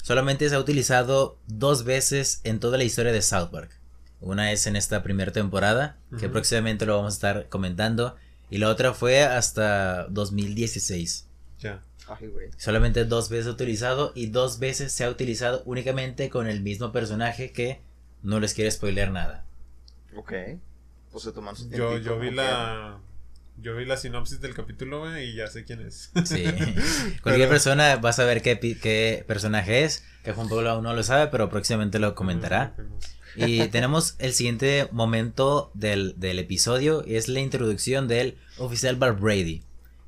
solamente se ha utilizado dos veces en toda la historia de South Park. Una es en esta primera temporada, que próximamente lo vamos a estar comentando. Y la otra fue hasta 2016. Ya. Ay, güey. Solamente dos veces utilizado y dos veces se ha utilizado únicamente con el mismo personaje que no les quiere spoilear nada. Ok. Pues se toman su Yo, yo vi la. Yo vi la sinopsis del capítulo, güey, y ya sé quién es. Sí. Cualquier Pero- persona va a saber qué, pi- qué personaje es. Que Juan Pablo aún no lo sabe, pero próximamente lo comentará. Y tenemos el siguiente momento del, del episodio. y Es la introducción del oficial Bar Brady.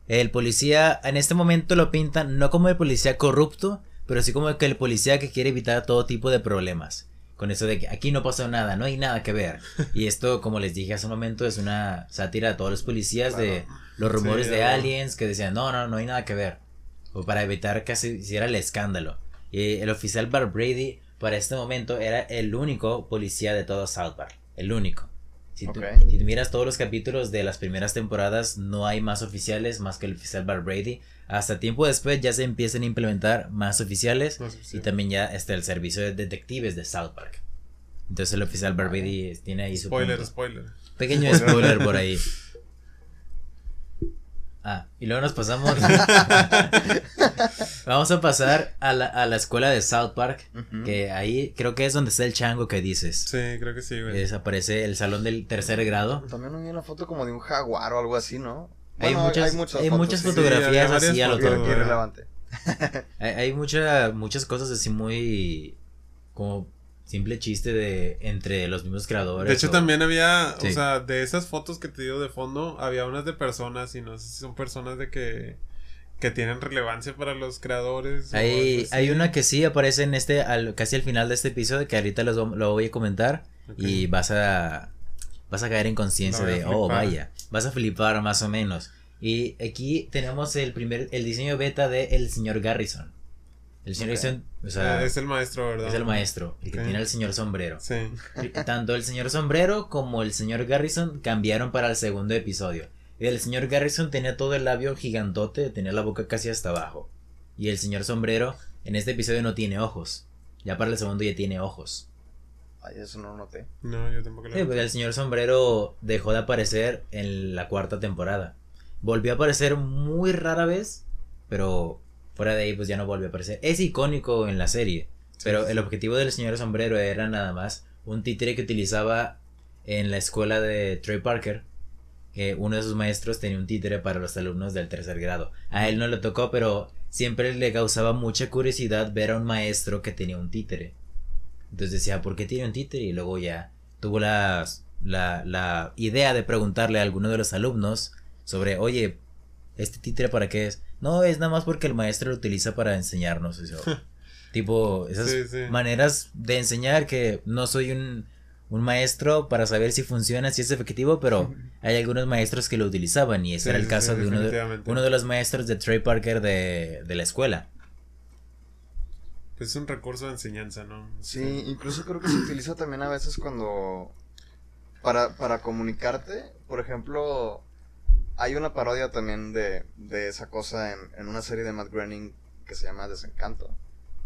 El policía, en este momento lo pintan no como el policía corrupto, pero sí como que el policía que quiere evitar todo tipo de problemas. Con eso de que aquí no pasó nada, no hay nada que ver. Y esto, como les dije hace un momento, es una sátira a todos los policías de los rumores Sí, de aliens que decían, no, no, no hay nada que ver. O para evitar que se hiciera el escándalo. Y el oficial Bar Brady, para este momento, era el único policía de todo South Park. El único. Si, tú- si miras todos los capítulos de las primeras temporadas, no hay más oficiales más que el oficial Bar Brady. Hasta tiempo después ya se empiezan a implementar más oficiales No sé, sí. y también ya está el servicio de detectives de South Park. Entonces el oficial Bar Brady tiene ahí su Spoiler, punto. spoiler. Pequeño spoiler por ahí. Ah, y luego nos pasamos. Vamos a pasar a la, a la escuela de South Park. Que ahí creo que es donde está el chango que dices. Sí, creo que sí, güey. Es- aparece el salón del tercer grado. También hay una foto como de un jaguar o algo así, ¿no? Hay Bueno, muchas- hay muchas sí. fotografías había varias así a lo güey. irrelevante. Hay, hay mucha- muchas cosas así muy. como simple chiste de entre los mismos creadores. De hecho, o- también había, Sí. o sea, de esas fotos que te digo de fondo, había unas de personas, y no sé si son personas de que, que tienen relevancia para los creadores. Hay, hay una que sí aparece en este, al- casi al final de este episodio, que ahorita los lo voy a comentar. Y vas a. Vas a caer en conciencia de, oh, vaya. Vas a flipar más o menos. Y aquí tenemos el primer, el diseño beta de el señor Garrison. El señor Ok. Garrison, o sea, Ah, es el maestro, ¿verdad? es el maestro, el que tiene el señor sombrero. Sí. Tanto el señor sombrero como el señor Garrison cambiaron para el segundo episodio. El señor Garrison tenía todo el labio gigantote, tenía la boca casi hasta abajo. Y el señor sombrero en este episodio no tiene ojos. Ya para el segundo ya tiene ojos. Ay, eso no lo noté. No, yo tampoco lo Sí, pues el señor sombrero dejó de aparecer en la cuarta temporada. Volvió a aparecer muy rara vez, pero fuera de ahí pues ya no volvió a aparecer. Es icónico en la serie, pero sí, el objetivo del señor sombrero era nada más un títere que utilizaba en la escuela de Trey Parker. Que uno de sus maestros tenía un títere para los alumnos del tercer grado. A él no le tocó, pero siempre le causaba mucha curiosidad ver a un maestro que tenía un títere. Entonces decía, ¿por qué tiene un títere? Y luego ya tuvo la, la, la idea de preguntarle a alguno de los alumnos sobre, oye, ¿este títere para qué es? No, es nada más porque el maestro lo utiliza para enseñarnos. Eso. tipo, esas Sí, sí. maneras de enseñar que no soy un, un maestro para saber si funciona, si es efectivo, pero hay algunos maestros que lo utilizaban y ese Sí, era el sí, caso sí, de uno, de uno de los maestros de Trey Parker de, de la escuela. Pues es un recurso de enseñanza, ¿no? Sí, incluso creo que se utiliza también a veces cuando... Para, para comunicarte, por ejemplo, hay una parodia también de, de esa cosa en, en una serie de Matt Groening que se llama Desencanto,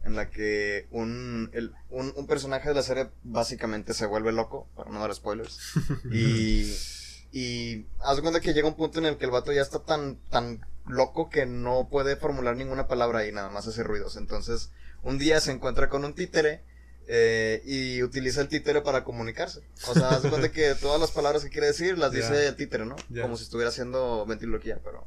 en la que un, el- un, un personaje de la serie básicamente se vuelve loco, para no dar spoilers, y, y haz de cuenta que llega un punto en el que el vato ya está tan, tan loco que no puede formular ninguna palabra y nada más hace ruidos, entonces un día se encuentra con un títere eh, y utiliza el títere para comunicarse. O sea, haz de cuenta que todas las palabras que quiere decir las Ya. dice el títere, ¿no? Ya. Como si estuviera haciendo ventriloquía, pero...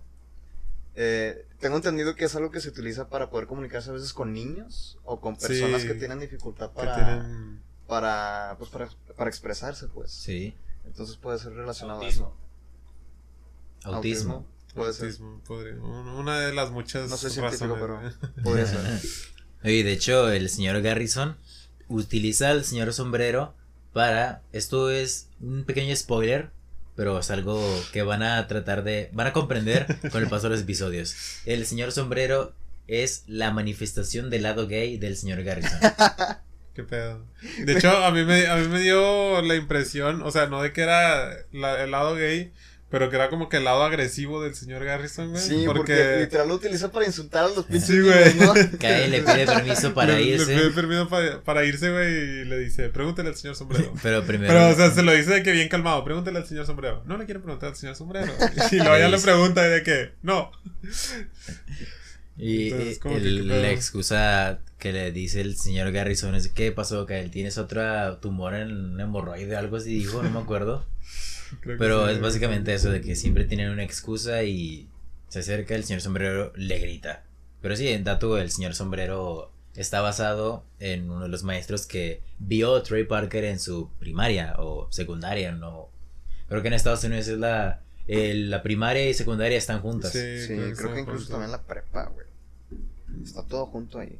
eh, tengo entendido que es algo que se utiliza para poder comunicarse a veces con niños o con personas Sí. que tienen dificultad para, tienen... para, pues para, para expresarse, pues. Sí. Entonces puede ser relacionado Autismo. a eso. Autismo. Puede ser. autismo, podría- un- Una de las muchas No soy científico, pero- güey. Podría ser. Oye, de hecho, el señor Garrison utiliza al señor sombrero para. Esto es un pequeño spoiler, pero es algo que van a tratar de. van a comprender con el paso de los episodios. El señor sombrero es la manifestación del lado gay del señor Garrison. Qué pedo. De hecho, a mí me, a mí me dio la impresión, o sea, no de que era la- el lado gay, pero que era como que el lado agresivo del señor Garrison, güey. Sí, porque... literal lo utiliza para insultar a los pinches Sí, güey. ¿no? Cae le pide permiso para le, le irse. pide permiso para, para irse, güey, y le dice, pregúntale al señor sombrero. Pero primero. Pero, o sea, se lo dice de que bien calmado, pregúntale al señor sombrero. No le quiero preguntar al señor sombrero. Y luego ya le pregunta y de que, no. Y Entonces, eh, que, el- la excusa que le dice el señor Garrison es ¿qué pasó? Que tienes otra tumor en un hemorroide, algo así dijo, no me acuerdo. Pero es básicamente eso de que siempre tienen una excusa y se acerca el señor sombrero le grita. Pero sí, en dato el señor sombrero está basado en uno de los maestros que vio Trey Parker en su primaria o secundaria, no. Creo que en Estados Unidos es la el- la primaria y secundaria están juntas. Sí, Sí, creo está que incluso junto. también la prepa, güey. Está todo junto ahí.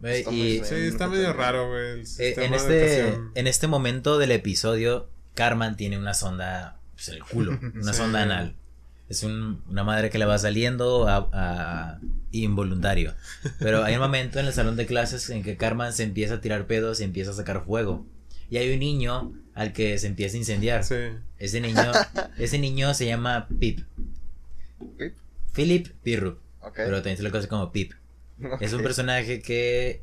Ve, Está y muy Sí, está medio raro, güey. Eh, en este en este momento del episodio Carmen tiene una sonda pues, en el culo, una Sí. sonda anal. Es un- una madre que le va saliendo a, a- involuntario. Pero hay un momento en el salón de clases en que Carmen se empieza a tirar pedos y empieza a sacar fuego. y hay un niño al que se empieza a incendiar. Sí. Ese niño, ese niño se llama Pip. ¿Pip? Philip Pirru, Ok. pero también se le conoce como Pip. Es un personaje que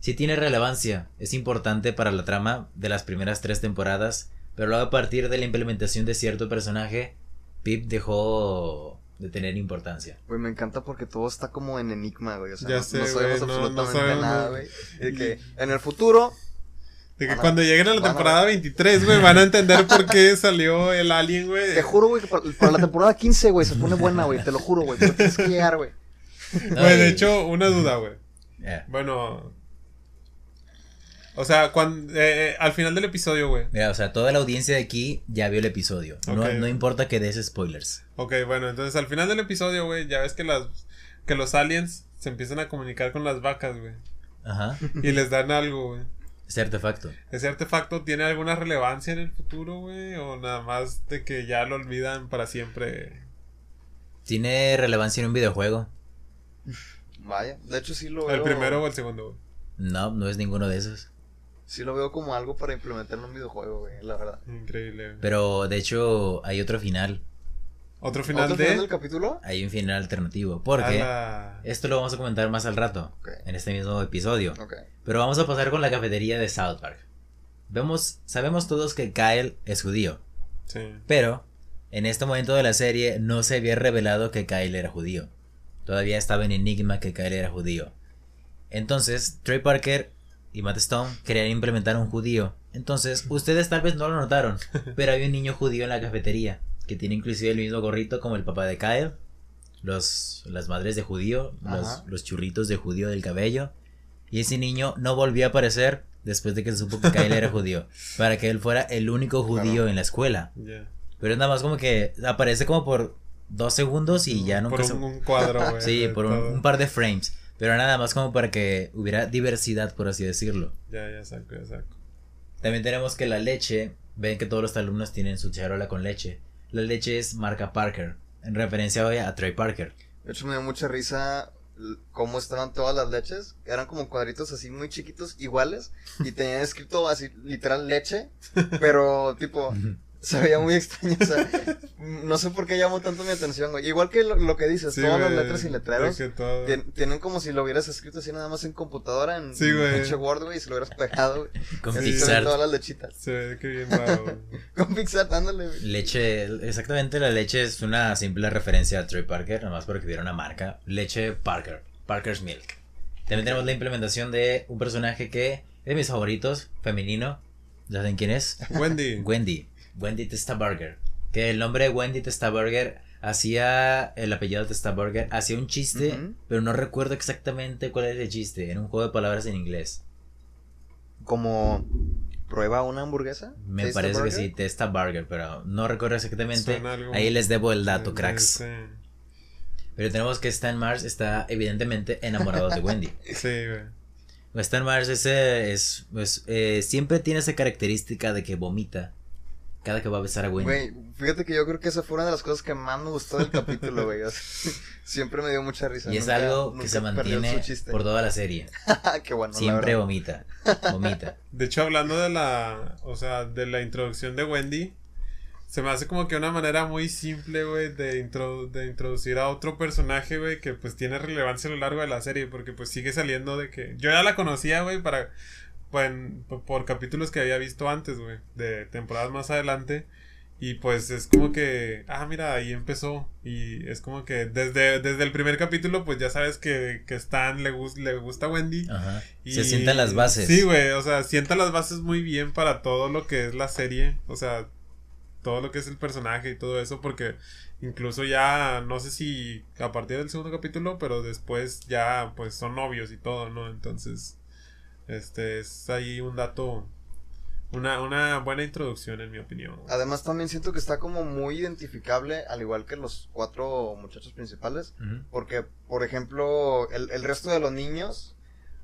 sí tiene relevancia, es importante para la trama de las primeras tres temporadas, pero luego a partir de la implementación de cierto personaje, Pip dejó de tener importancia. Güey, me encanta porque todo está como en enigma, güey. O sea, Ya no, sé, no sabemos güey, no- no absolutamente sabemos. nada, güey. De que en el futuro, De que a- cuando lleguen a la a temporada 23, güey, van a entender por qué salió el alien, güey. te juro, güey, que para, para la temporada 15, güey, se pone buena, güey. Te lo juro, güey. Pero tienes que llegar, güey. Güey, de hecho, una duda, güey. ya. Bueno. O sea, cuando, eh, eh, al final del episodio, güey. Mira, o sea, toda la audiencia de aquí ya vio el episodio. No, Ok. no importa que des spoilers. Ok, bueno, entonces al final del episodio, güey, ya ves que las que los aliens se empiezan a comunicar con las vacas, güey. Ajá. Y les dan algo, güey. Ese artefacto. ¿Ese artefacto tiene alguna relevancia en el futuro, güey? ¿O nada más de que ya lo olvidan para siempre? Tiene relevancia en un videojuego. Vaya, de hecho sí lo veo. ¿El primero o el segundo, güey? No, no es ninguno de esos. Sí lo veo como algo para implementar en un videojuego, güey, la verdad. Increíble, güey. Pero de hecho hay otro final. ¿Otro final ¿Otro de...? final del capítulo? Hay un final alternativo. Porque esto lo vamos a comentar más al rato. En este mismo episodio. Pero vamos a pasar con la cafetería de South Park. Vemos, sabemos todos que Kyle es judío. Sí. Pero en este momento de la serie no se había revelado que Kyle era judío. Todavía estaba en enigma que Kyle era judío. Entonces, Trey Parker y Matt Stone querían implementar un judío. Entonces, ustedes tal vez no lo notaron, pero hay un niño judío en la cafetería que tiene inclusive el mismo gorrito como el papá de Kyle, los, las madres de judío, los, los churritos de judío del cabello. Y ese niño no volvió a aparecer después de que se supo que Kyle era judío, para que él fuera el único judío Claro. en la escuela. Ya. Pero nada más como que aparece como por dos segundos y ya nunca Por se- un, un cuadro, güey. Sí, por un par de frames. Pero nada más como para que hubiera diversidad, por así decirlo. Ya, ya saco, ya saco. También tenemos que la leche, ven que todos los alumnos tienen su charola con leche. La leche es marca Parker, en referencia hoy a Trey Parker. De hecho me dio mucha risa cómo estaban todas las leches. Eran como cuadritos así muy chiquitos, iguales. Y tenían escrito así, literal, leche. Pero tipo, se veía muy extraño. O sea, no sé por qué llamó tanto mi atención, güey. Igual que lo, lo que dices, Sí, todas las letras y letreros. todo- tien- Tienen como si lo hubieras escrito así nada más en computadora, en Sí, güey. pinche Word, güey, y se lo hubieras pegado, güey. Con Así Pixar. todas las lechitas. Se ve que bien güey. Con Pixar, ándale, güey. Leche, exactamente la leche es una simple referencia a Trey Parker, nada más porque hubiera una marca. Leche Parker, Parker's Milk. También tenemos la implementación de un personaje que es de mis favoritos, femenino. ¿Ya saben quién es? Wendy. Wendy. Wendy Testaburger. Que el nombre de Wendy Testaburger hacía el apellido Testaburger, hacía un chiste, pero no recuerdo exactamente cuál es el chiste. En un juego de palabras en inglés. Como prueba una hamburguesa. Me ¿Taste parece que burger? sí, Testaburger, pero no recuerdo exactamente. Ahí les debo el dato, Sí, cracks. Sí, Pero tenemos que Stan Mars está evidentemente enamorado de Wendy. sí, güey. Stan Mars ese es, pues, eh, siempre tiene esa característica de que vomita cada que va a besar a Wendy. Güey, fíjate que yo creo que esa fue una de las cosas que más me gustó del capítulo, güey. o sea, siempre me dio mucha risa. y es nunca- algo que se mantiene por toda la serie. Qué bueno, la Siempre vomita, vomita. De hecho, hablando de la, o sea, de la introducción de Wendy, se me hace como que una manera muy simple, güey, de, introdu- de introducir a otro personaje, güey, que pues tiene relevancia a lo largo de la serie, porque pues sigue saliendo de que... Yo ya la conocía, güey, para... pues, por, capítulos que había visto antes, güey, de temporadas más adelante. Y pues es como que, ah, mira, ahí empezó. Y es como que desde, desde el primer capítulo, pues ya sabes que, que Stan le, gus- le gusta Wendy. Ajá. Y- Se sientan las bases. Sí, güey, o sea, sienta las bases muy bien para todo lo que es la serie, o sea, todo lo que es el personaje y todo eso, porque incluso ya, no sé si a partir del segundo capítulo, pero después ya, pues son novios y todo, ¿no? Entonces, este, es ahí un dato, una, una buena introducción en mi opinión. güey. Además también siento que está como muy identificable, al igual que los cuatro muchachos principales. Porque, por ejemplo, el, el resto de los niños,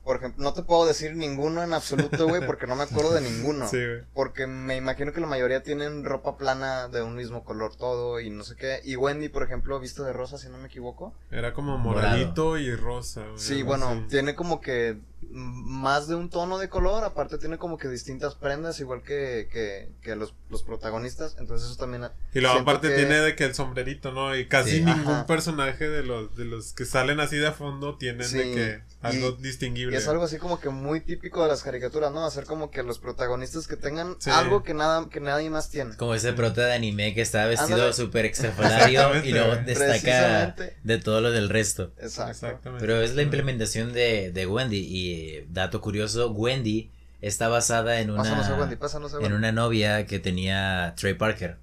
por ejemplo, no te puedo decir ninguno en absoluto, güey, porque no me acuerdo de ninguno. Sí, güey. Porque me imagino que la mayoría tienen ropa plana de un mismo color todo y no sé qué. Y Wendy, por ejemplo, visto de rosa, si no me equivoco. Era como moradito y rosa. güey, Sí, bueno, así. tiene como que más de un tono de color, aparte tiene como que distintas prendas, igual que, que, que los, los protagonistas, entonces eso también... Y luego aparte que- tiene de que el sombrerito, ¿no? Y casi Sí. ningún Ajá. personaje de los, de los que salen así de a fondo tienen de que algo Y- distinguible. Y es algo así como que muy típico de las caricaturas, ¿no? Hacer como que los protagonistas que tengan Sí. algo que nada que nadie más tiene. Como ese prota de anime que está vestido súper extrafalario y luego destaca de todo lo del resto. Exacto. Exactamente. Pero es la implementación de, de Wendy. Y eh, dato curioso, Wendy está basada en Pásanos a Wendy, una, pásanos a en una novia que tenía Trey Parker.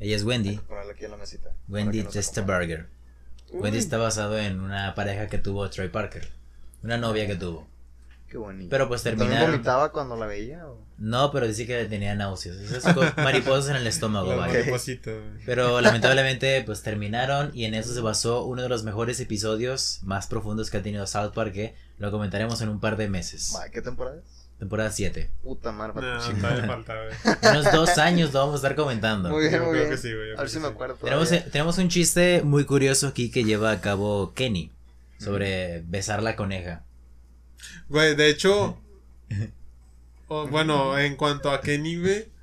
Ella es Wendy. aquí en la mesita. Wendy. Testaberger. Wendy está basado en una pareja que tuvo Trey Parker. Una novia que tuvo. Qué bonito. Pero pues ¿También terminaron. vomitaba cuando la veía? o? No, pero dice que tenía náuseas. Esas mariposas en el estómago, vaya. Pero lamentablemente, pues terminaron y en eso se basó uno de los mejores episodios más profundos que ha tenido South Park, que lo comentaremos en un par de meses. ¿Qué temporada es? Temporada 7. Puta madre, No, todavía falta, güey. En unos dos años lo vamos a estar comentando. Muy bien, muy creo bien. que sí, güey, A creo ver si me acuerdo. Tenemos, un chiste muy curioso aquí que lleva a cabo Kenny sobre besar la coneja. Güey, de hecho, bueno, en cuanto a Kenny, güey.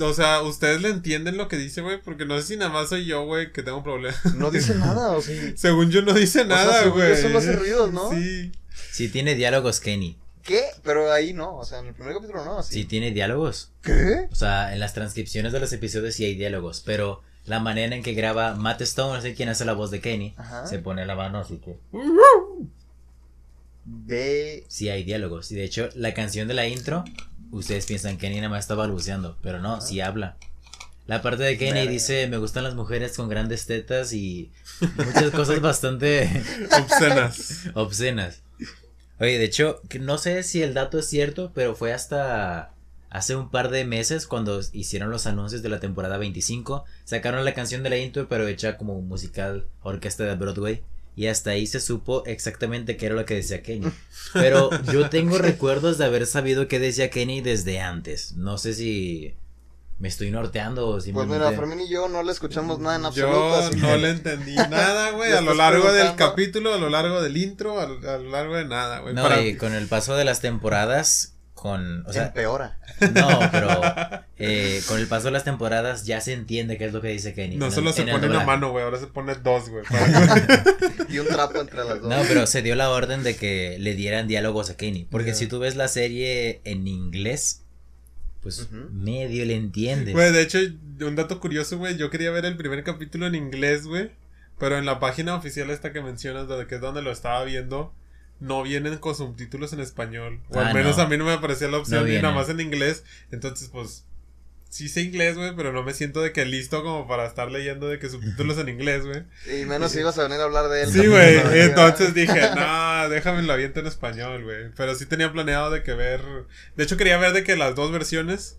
O sea, ¿ustedes le entienden lo que dice, güey? Porque no sé si nada más soy yo, güey, que tengo problemas. No dice nada, o sí. Según yo no dice sea, nada, güey. solo hace ruidos, ¿no? Sí. Sí tiene diálogos Kenny. ¿Qué? Pero ahí no, o sea, en el primer capítulo no, Sí tiene diálogos. ¿Qué? O sea, en las transcripciones de los episodios sí hay diálogos, pero la manera en que graba Matt Stone, no sé quién hace la voz de Kenny, Ajá. se pone la mano así que De... sí hay diálogos. Y de hecho, la canción de la intro, ustedes piensan que Kenny nada más está balbuceando, pero no, sí habla. La parte de Kenny Verga. dice, me gustan las mujeres con grandes tetas y muchas cosas bastante Obscenas. obscenas. Oye, de hecho, no sé si el dato es cierto, pero fue hasta hace un par de meses cuando hicieron los anuncios de la temporada 25. Sacaron la canción de la intro, pero hecha como musical orquesta de Broadway. Y hasta ahí se supo exactamente qué era lo que decía Kenny. Pero yo tengo recuerdos de haber sabido qué decía Kenny desde antes. No sé si me estoy norteando o Pues simplemente... mira, Fermín y yo no le escuchamos nada en absoluto, Yo así no le entendí nada, güey. ¿Le A lo largo del capítulo, a lo largo del intro, a, lo- a lo largo de nada, güey. No, Para- y con el paso de las temporadas, con... O sea, Empeora. No, pero eh, con el paso de las temporadas ya se entiende qué es lo que dice Kenny. No en solo se en pone una mano, güey. Ahora se pone dos, güey. Y un trapo entre las dos. No, pero se dio la orden de que le dieran diálogos a Kenny. Porque si tú ves la serie en inglés, pues medio le entiendes. Güey, de hecho, un dato curioso, güey. Yo quería ver el primer capítulo en inglés, güey. Pero en la página oficial esta que mencionas, de que es donde lo estaba viendo, no vienen con subtítulos en español. O Ah, al menos no. a mí no me aparecía la opción No nada más en inglés. Entonces, pues, sí sé inglés, güey, pero no me siento de que listo como para estar leyendo de que subtítulos en inglés, güey. Y menos si ibas a venir a hablar de él. Sí, también, güey. ¿no? Entonces dije, no, déjame lo aviento en español, güey. Pero sí tenía planeado de que ver. De hecho, quería ver de que las dos versiones.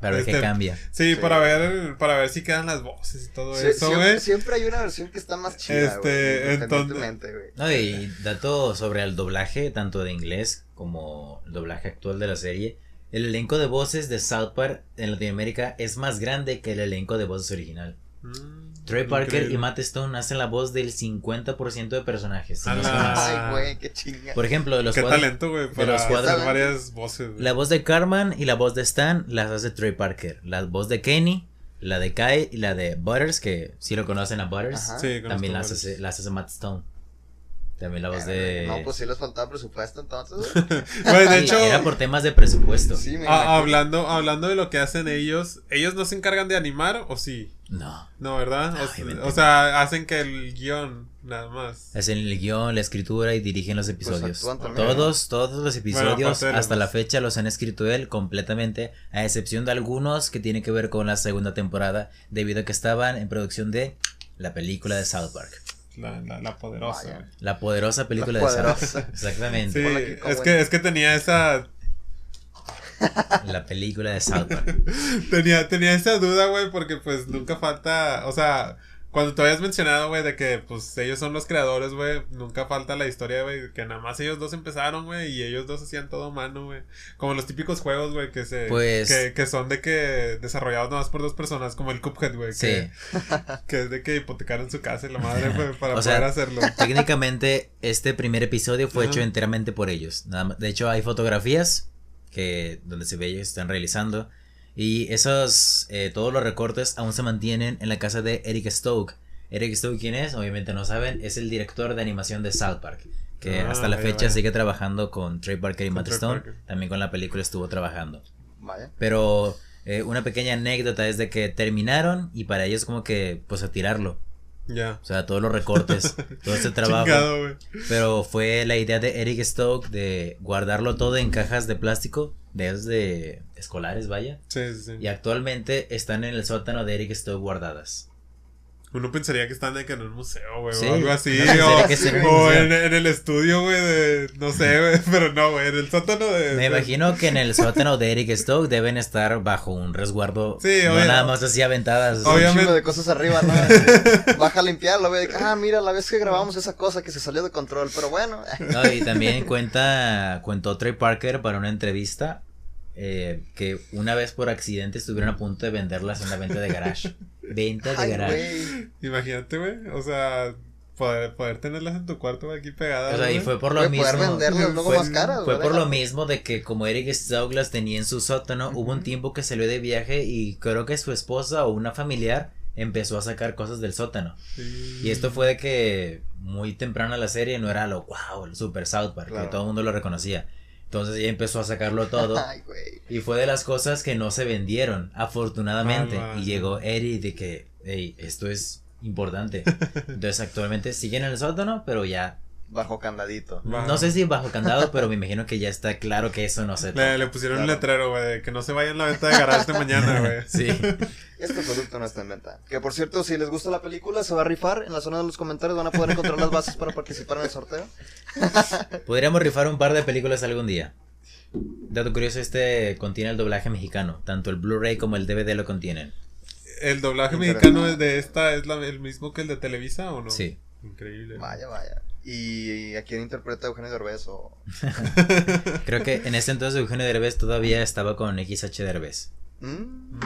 Para ver qué este, cambia. Sí, Sí. para ver, para ver si quedan las voces y todo Sí, eso, siempre, güey. siempre hay una versión que está más chida, Este, güey, entonces- güey. No, y dato sobre el doblaje, tanto de inglés como el doblaje actual de la serie. El elenco de voces de South Park en Latinoamérica es más grande que el elenco de voces original. Mm, Trey Parker increíble. y Matt Stone hacen la voz del 50% de personajes. si no. Ay, güey, qué chinga. Por ejemplo, de los Qué cuadros- talento, güey, para los cuadros- hacer varias voces. la voz de Carmen y la voz de Stan las hace Trey Parker. La voz de Kenny, la de Kai y la de Butters, que si lo conocen a Butters, Ajá. Sí, conozco también las hace, las hace Matt Stone. También la voz de... No, pues sí les faltaba presupuesto entonces. Güey, de hecho, Era por temas de presupuesto. Sí, me a- imagino. hablando, hablando de lo que hacen ellos, ¿ellos no se encargan de animar o sí? No. No, ¿verdad? O, Obviamente o sea, hacen que el guion, nada más. Hacen el guion, la escritura y dirigen los episodios. actúan también. todos, todos los episodios los hasta la fecha los han escrito él completamente, a excepción de algunos que tienen que ver con la segunda temporada, debido a que estaban en producción de la película de South Park. La, la, la poderosa, Vaya. La poderosa película La de. Park. Exactamente. Sí, es que, es que tenía esa La película de South Park. Tenía, tenía esa duda, güey, porque pues nunca falta, o sea, Cuando te habías mencionado, güey, de que pues ellos son los creadores, güey, nunca falta la historia, güey, que nada más ellos dos empezaron, güey, y ellos dos hacían todo mano, güey. Como los típicos juegos, güey, que se Pues- que, que son de que desarrollados nada más por dos personas, como el Cuphead, güey, Sí. que, que es de que hipotecaron su casa y la madre, güey, para O poder sea, hacerlo. Técnicamente, este primer episodio fue hecho enteramente por ellos. Nada más- de hecho, hay fotografías que donde se ve ellos están realizando. Y esos, eh, todos los recortes aún se mantienen en la casa de Eric Stokes. Eric Stokes, ¿quién es? Obviamente no saben, es el director de animación de South Park. Que Ah, hasta la vaya, fecha vaya. sigue trabajando con Trey Parker y Matt Stone. Parker. También con la película estuvo trabajando. Vaya. Pero eh, una pequeña anécdota es de que terminaron y para ellos como que pues a tirarlo. Ya. O sea, todos los recortes, todo ese trabajo. Chingado. Pero fue la idea de Eric Stokes de guardarlo todo en cajas de plástico, de esos de escolares, vaya. Sí, sí, sí. Y actualmente están en el sótano de Eric Stokes guardadas. Uno pensaría que están en un museo, güey, Sí, o algo así, o, en un o museo. en, en el estudio, güey, de, no sé, güey, pero no, güey, en el sótano de... Me de- imagino que en el sótano de Eric Stokes deben estar bajo un resguardo. Sí, no nada más así aventadas. Un Obviamente. chingo de cosas arriba, ¿no? Baja a limpiarlo, ve. Ah, mira, la vez que grabamos esa cosa que se salió de control, pero bueno. No, y también cuenta, cuentó Trey Parker para una entrevista eh, que una vez por accidente estuvieron a punto de venderlas en la venta de garage. Venta de Ay, garage. Imagínate, güey, o sea, poder, poder tenerlas en tu cuarto, aquí pegadas, O sea, y fue por lo mismo. poder venderlas luego Fue- más caras, Fue por lo mismo de que como Eric Stokes las tenía en su sótano, hubo un tiempo que salió de viaje y creo que su esposa o una familiar empezó a sacar cosas del sótano. Sí. Y esto fue de que muy temprano la serie no era lo wow, el Super South Park, Claro. que todo el mundo lo reconocía. Entonces ella empezó a sacarlo todo. Ay, güey. Y fue de las cosas que no se vendieron, afortunadamente. Y llegó Eric de que, hey, esto es importante. Entonces actualmente siguen en el sótano, pero ya, Bajo candadito. No sé si bajo candado, pero me imagino que ya está claro que eso no se. Le, le pusieron un letrero, güey, de que no se vaya en la venta de garage de mañana, güey. Sí. Este producto no está en venta. Que por cierto, si les gusta la película, se va a rifar. En la zona de los comentarios van a poder encontrar las bases para participar en el sorteo. Podríamos rifar un par de películas algún día. Dato curioso, este contiene el doblaje mexicano. Tanto el Blu-ray como el DVD lo contienen. ¿El doblaje mexicano de esta es la- el mismo que el de Televisa o no? Sí. Increíble. Vaya, vaya. ¿Y a quién interpreta Eugenio Derbez? O... Creo que en ese entonces Eugenio Derbez todavía estaba con XH Derbez. ¿Mm?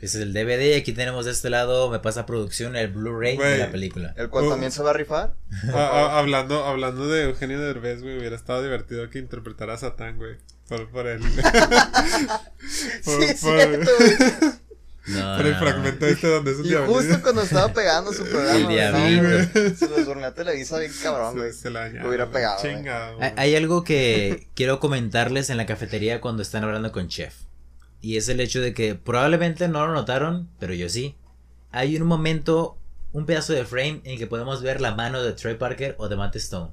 Ese es el DVD y aquí tenemos de este lado, me pasa producción, el Blu-ray de la película. ¿El cual Oh. también se va a rifar? Ah, ah, hablando, hablando de Eugenio Derbez, güey, hubiera estado divertido que interpretara a Satán, güey. Por, por por, sí, es por- cierto, güey. No, por el no. fragmento este donde es un Y diablillo. justo cuando estaba pegando su programa. El diablito. Se los durmió a Televisa bien cabrón, güey. Se, se la dañaron, Lo hubiera pegado. Chingado. Hay algo que quiero comentarles en la cafetería cuando están hablando con Chef. Y es el hecho de que probablemente no lo notaron, pero yo sí. Hay un momento, un pedazo de frame en que podemos ver la mano de Trey Parker o de Matt Stone.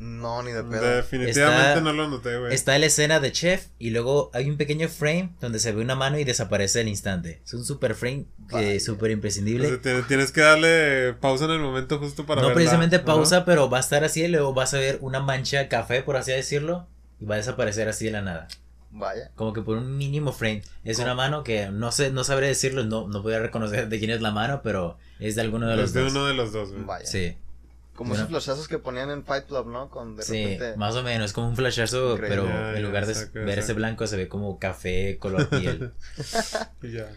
No, ni de pedo. Definitivamente Está- no lo noté, güey. Está la escena de Chef y luego hay un pequeño frame donde se ve una mano y desaparece al instante. Es un super frame, eh, súper imprescindible. tienes, que darle pausa en el momento justo para no verla. precisamente pausa, pero va a estar así y luego vas a ver una mancha café, por así decirlo, y va a desaparecer así de la nada. Vaya. Como que por un mínimo frame. Es ¿Cómo? una mano que no sé, no sabré decirlo, no, no voy a reconocer de quién es la mano, pero es de alguno de los Es de dos. uno de los dos, güey. Vaya. Sí, Como Bueno. esos flashazos que ponían en Fight Club, ¿no? Con de sí, repente. más o menos, como un flashazo, Increíble. pero en lugar de ver ese blanco se ve como café color piel. Y ya.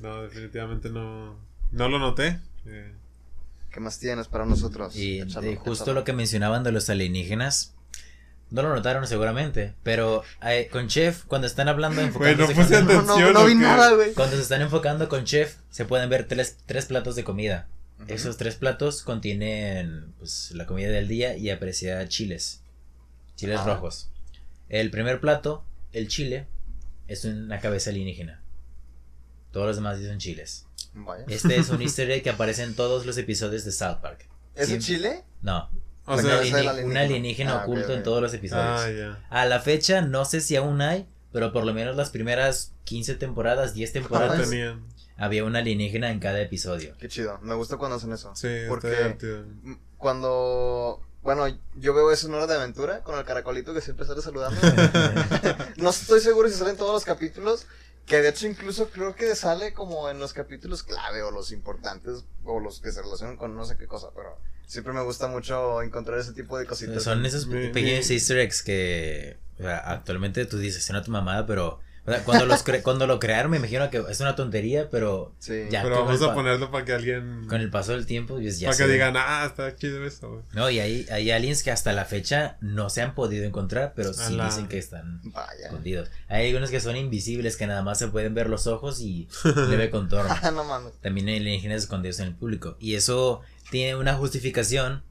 No, definitivamente no. No lo noté. Eh, ¿Qué más tienes para nosotros? Y justo lo que mencionaban de los alienígenas. No lo notaron seguramente, pero eh, con Chef, cuando están hablando no enfocándose puse con- No, no, atención. no ¿o vi qué? nada, güey. Cuando se están enfocando con Chef, se pueden ver tres, tres platos de comida. Esos tres platos contienen pues, la comida del día y aprecia chiles. Chiles Ah. rojos. El primer plato, el chile, es una cabeza alienígena. Todos los demás son chiles. Vaya. Este es un easter egg que aparece en todos los episodios de South Park. ¿Es en Chile? No, O un, sea, alienígena. un alienígena Ah, oculto en todos los episodios. ah, ya. A la fecha, no sé si aún hay, pero por lo menos las primeras 15 temporadas, 10 No temporadas, tenían. Había un alienígena en cada episodio. Qué chido. Me gusta cuando hacen eso. Sí, está Porque cuando. Bueno, yo veo eso en Hora de Aventura con el caracolito que siempre sale saludando. no estoy seguro si salen todos los capítulos. Que de hecho incluso creo que sale como en los capítulos clave o los importantes o los que se relacionan con no sé qué cosa, pero siempre me gusta mucho encontrar ese tipo de cositas. Son esos pequeños easter eggs que o sea, actualmente tú dices, es una tu mamada, pero o sea, cuando, los cre- cuando lo crearon me imagino que es una tontería, pero Sí. Ya. Pero con vamos a ponerlo para que alguien. con el paso del tiempo pues, ya para que digan, ah, está chido eso. No, y hay, hay aliens que hasta la fecha no se han podido encontrar, pero sí Ala. dicen que están Vaya. escondidos. Hay algunos que son invisibles, que nada más se pueden ver los ojos y leve contorno. Ah, no mames. También hay alienígenas escondidos en el público. Y eso tiene una justificación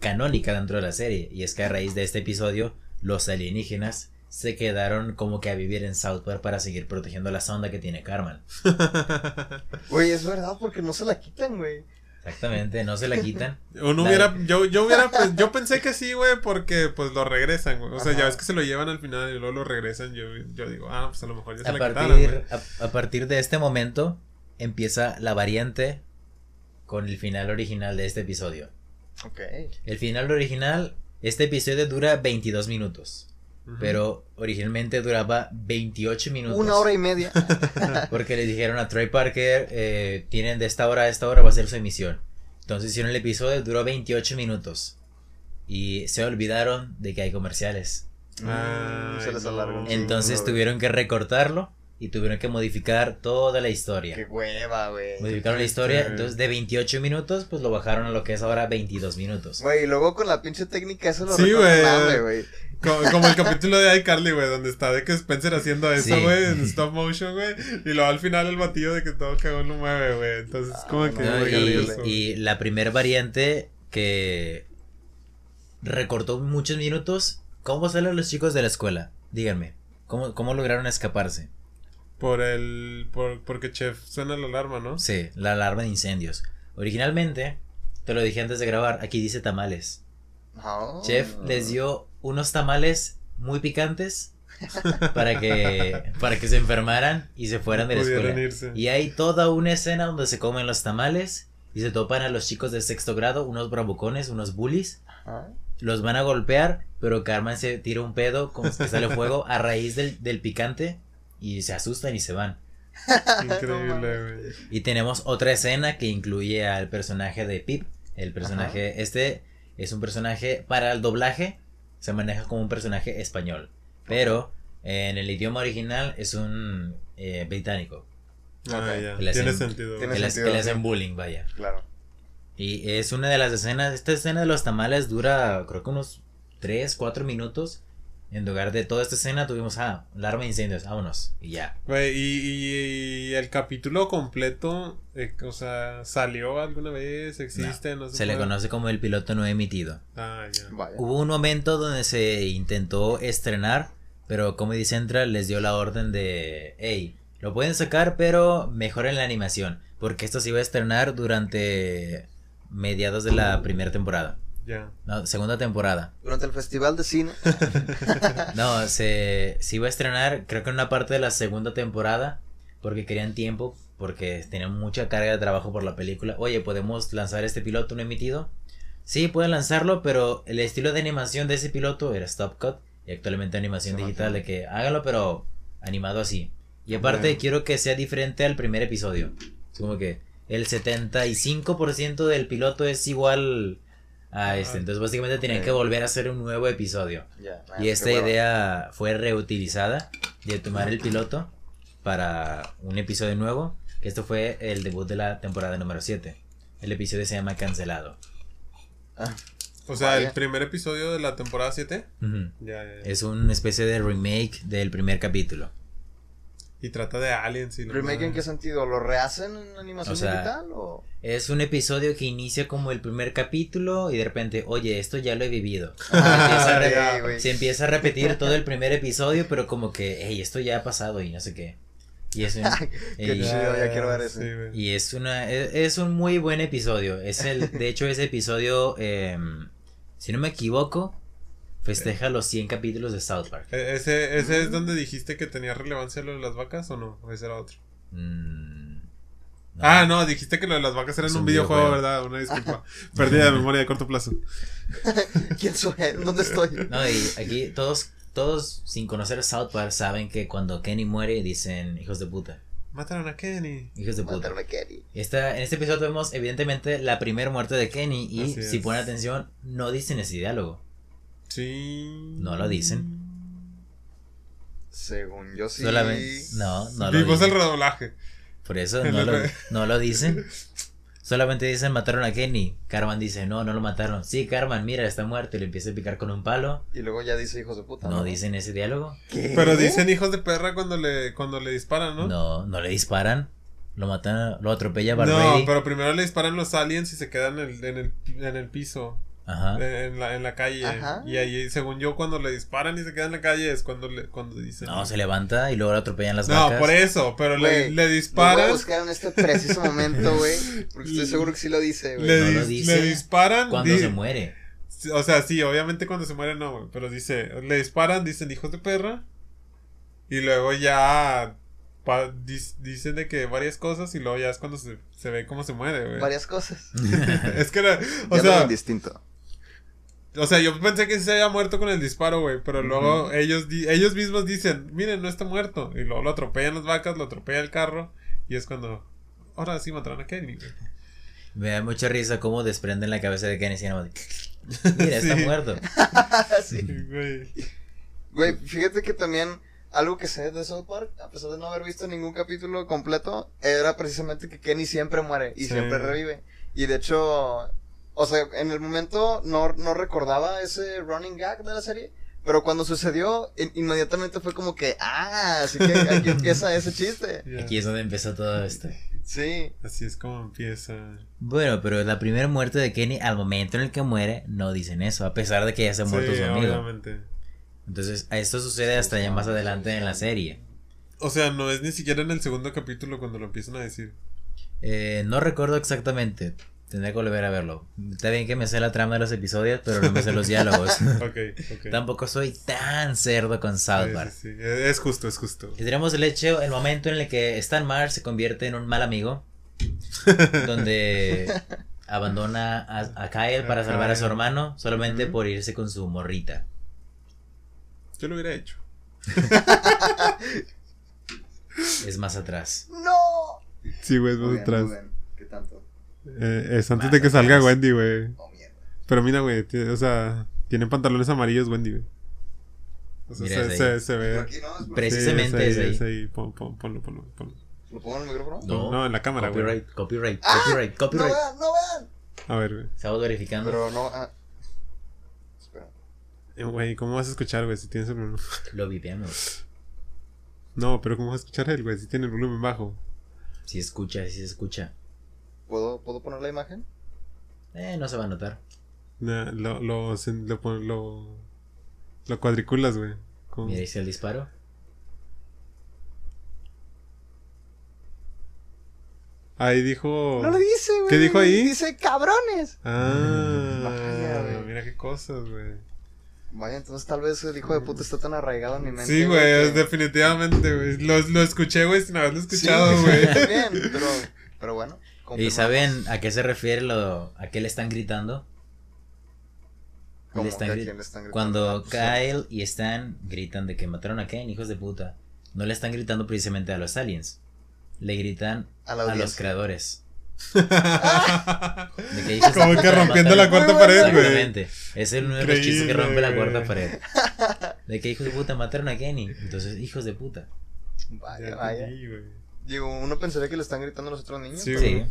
canónica dentro de la serie. Y es que a raíz de este episodio, los alienígenas se quedaron como que a vivir en South Park para seguir protegiendo la sonda que tiene Carmen. Güey, es verdad porque no se la quitan, güey. Exactamente, no se la quitan. Uno hubiera, yo, yo hubiera, pues, yo pensé que sí, güey, porque pues lo regresan, güey. O sea, Ajá. ya ves que se lo llevan al final y luego lo regresan. Yo, yo digo, ah, pues a lo mejor ya se A la quitaron, partir, a, a partir de este momento empieza la variante con el final original de este episodio. Ok. El final original, este episodio dura 22 minutos. Pero originalmente duraba 28 minutos. Una hora y media. Porque le dijeron a Troy Parker, eh, tienen de esta hora a esta hora va a ser su emisión. Entonces hicieron el episodio, duró 28 minutos. Y se olvidaron de que hay comerciales. Mm, se les no. Entonces tuvieron que recortarlo y tuvieron que modificar toda la Qué historia. hueva, güey. Modificaron la historia, entonces de 28 minutos, pues lo bajaron a lo que es ahora 22 minutos. Güey, y luego con la pinche técnica eso lo Sí, güey. madre, güey. Como, como el capítulo de iCarly, güey, donde está de que Spencer haciendo eso, Sí. güey, en stop motion, güey. Y luego al final el batillo de que todo cagón lo mueve, güey. Entonces, Ah, como no, que. ¿no? muy y, y la primer variante que recortó muchos minutos. ¿Cómo salen los chicos de la escuela? Díganme. ¿Cómo, cómo lograron escaparse? Por el. Por, porque Chef suena la alarma, ¿no? Sí, la alarma de incendios. Originalmente, te lo dije antes de grabar, aquí dice tamales. No. Chef les dio unos tamales muy picantes para que para que se enfermaran y se fueran de la Pudieran escuela. irse. Y hay toda una escena donde se comen los tamales y se topan a los chicos de sexto grado, unos bravucones, unos bullies, Ajá. los van a golpear, pero Carmen se tira un pedo como que sale fuego a raíz del, del picante y se asustan y se van. Increíble, güey. Y tenemos otra escena que incluye al personaje de Pip. El personaje, este es un personaje para el doblaje, se maneja como un personaje español. Pero en el idioma original es un eh, británico. Ah, ya. Que le Tiene hacen- sentido. Tiene Que, les- sentido, que le hacen bullying, vaya. Claro. Y es una de las escenas, esta escena de los tamales dura creo que unos 3, 4 minutos. En lugar de toda esta escena tuvimos, ah, alarma de incendios, vámonos. Y ya. Güey, y, y- y el capítulo completo, eh, o sea, ¿salió alguna vez? ¿Existe? No, Se le puede? conoce como el piloto no emitido. Ah, ya. Vaya. Hubo un momento donde se intentó estrenar, pero Comedy Central les dio la orden de, hey, lo pueden sacar, pero mejoren la animación, porque esto se iba a estrenar durante mediados de la primera temporada, Ya. no, segunda temporada. Durante el festival de cine. No, se, se iba a estrenar, creo que en una parte de la segunda temporada, porque querían tiempo, porque tenían mucha carga de trabajo por la película. Oye, ¿podemos lanzar este piloto no emitido? Sí, pueden lanzarlo, pero el estilo de animación de ese piloto era stop cut y actualmente animación Se digital de que hágalo, pero animado así. Y aparte Bueno. quiero que sea diferente al primer episodio. Es como que el 75% del piloto es igual a este. Ah, Entonces básicamente tenían que volver a hacer un nuevo episodio. Ah, Y esta idea fue reutilizada de tomar el piloto para un episodio nuevo. Que esto fue el debut de la temporada número 7. El episodio se llama Cancelado. Ah, O sea, Vaya. el primer episodio de la temporada 7. Ujú. Ya, ya, ya. Es una especie de remake del primer capítulo. Y trata de aliens y lo ¿Remake en qué sentido? ¿Lo rehacen en animación O sea, digital o...? Es un episodio que inicia como el primer capítulo y de repente, oye, esto ya lo he vivido. Ah, se, empieza a re- ya, güey. se empieza a repetir todo el primer episodio, pero como que, hey, esto ya ha pasado y no sé qué. Y es un, Qué y- chido, ya quiero ver ese. Sí, güey. Y es una es, es un muy buen episodio. Es el de hecho ese episodio em, si no me equivoco festeja los 100 capítulos de South Park. E- ¿Ese, ese es donde dijiste que tenía relevancia lo de las vacas o no? ¿O ese era otro? Mm, no. Ah, no, dijiste que lo de las vacas era en un un videojuego, videojuego. ¿verdad? Una disculpa. Perdida de memoria de corto plazo. ¿Quién soy? ¿Dónde estoy? No, y aquí todos todos, sin conocer a South Park, saben que cuando Kenny muere dicen hijos de puta. Mataron a Kenny. Hijos de puta. Matarme, Kenny. Esta, en este episodio vemos evidentemente la primera muerte de Kenny y si ponen atención no dicen ese diálogo. Sí. No lo dicen. Según yo sí. Solamente, no, no lo Vimos el dicen. redoblaje. Por eso no lo, no lo dicen. Solamente dicen mataron a Kenny. Carman dice, no, no lo mataron. Sí, Carman, mira, está muerto. Y le empieza a picar con un palo. Y luego ya dice hijos de puta. No dicen ese diálogo. ¿Qué? Pero dicen hijos de perra cuando le, cuando le disparan, ¿no? No, no le disparan. Lo matan, lo atropella No, pero primero le disparan los aliens y se quedan en el, en el, en el piso, Ajá. en la, en la calle. Ajá. Y ahí, según yo, cuando le disparan y se quedan en la calle es cuando, le, cuando dicen. No, se levanta y luego lo atropellan las No, vacas. por eso, pero le, Güey, le Lo voy a disparan. buscar en este preciso momento, güey. Porque estoy seguro que sí lo dice, güey. Le, No dis- dice le disparan. Cuando di- se muere. O sea, sí, obviamente cuando se muere no, güey, pero dice, le disparan, dicen hijos de perra. Y luego ya pa- dis- dicen de que varias cosas y luego ya es cuando se, se ve cómo se muere, güey. Varias cosas. Es que era, o Ya sea, lo distinto. O sea, yo pensé que se había muerto con el disparo, güey, pero luego ellos di- ellos mismos dicen, miren, no está muerto. Y luego lo atropellan las vacas, lo atropella el carro y es cuando, ahora sí mataron a Kenny, güey. Me da mucha risa cómo desprenden la cabeza de Kenny. así nomás Mira, está muerto. Sí. Sí, güey. Güey, fíjate que también algo que sé de South Park, a pesar de no haber visto ningún capítulo completo, era precisamente que Kenny siempre muere y Sí. siempre revive. Y de hecho, o sea, en el momento no, no recordaba ese running gag de la serie. Pero cuando sucedió, in- inmediatamente fue como que, ah, así que aquí empieza ese chiste. Aquí es donde empezó todo esto. Sí, Así es como empieza. Bueno, pero la primera muerte de Kenny, al momento en el que muere, no dicen eso, a pesar de que ya se ha muerto Sí, su amigo. obviamente. Entonces, a esto sucede hasta ya más adelante en la serie. O sea, no es ni siquiera en el segundo capítulo cuando lo empiezan a decir. Eh, no recuerdo exactamente. Tendré que volver a verlo. Está bien que me sé la trama de los episodios, pero no me sé los diálogos. Ok, ok. Tampoco soy tan cerdo con South Sí, Park. sí, sí. Es justo, es justo. Y tenemos el hecho, el momento en el que Stan Mars se convierte en un mal amigo, donde abandona a, a Kyle para A salvar a su hermano solamente por irse con su morrita. Yo lo hubiera hecho. Es más atrás. ¡No! Sí, güey, bien. ¿Qué tanto? Eh, es antes Más de que salga. Wendy, güey. Oh. Pero mira, güey, tiene- o sea, tienen pantalones amarillos Wendy, güey. O sea, Mira, se, es se, ahí. se ¿Por ve. Precisamente Sí, es ahí. es ahí. Pon- pon- ponlo, ponlo, ponlo. ¿Lo pongo en el micrófono? No. No, en la cámara, güey. Copyright, copyright, ¡Ah! copyright, No vean, no vean. A ver, güey. Estamos verificando. Pero no. ah. Espera. Eh, Güey, ¿cómo vas a escuchar, güey, si tienes el volumen? Lo vipeamos. No, pero ¿cómo vas a escuchar él, güey, si tiene el volumen bajo? Si escucha, si se escucha. ¿Puedo, ¿Puedo poner la imagen? Eh, no se va a notar. Nah, lo, lo, lo, lo, lo cuadriculas, güey. Con- Mira, hice el disparo. Ahí dijo. No lo dice, güey. ¿Qué dijo ahí? Dice cabrones. Ah, Vaya, güey. mira qué cosas, güey. Vaya, entonces tal vez el hijo de puta está tan arraigado en mi mente. Sí, güey, que- definitivamente, güey. Lo, lo escuché, güey, sin haberlo Sí, escuchado, güey. También, pero, pero bueno. ¿Y saben a qué se refiere lo, a qué le están gritando? ¿Cómo Le están que a quién le están gritando? Cuando Ah, pues, Kyle y Stan gritan de que mataron a Ken, hijos de puta, no le están gritando precisamente a los aliens. Le gritan A los creadores. De que hijos de Como que rompiendo la cuarta pared, güey. Exactamente. Es el uno de los chistes que rompe la cuarta pared. De que hijos de puta mataron a Kenny. Entonces, hijos de puta. Vaya, Ya vaya. Digo, uno pensaría que le están gritando a los otros niños. Sí, pero Sí.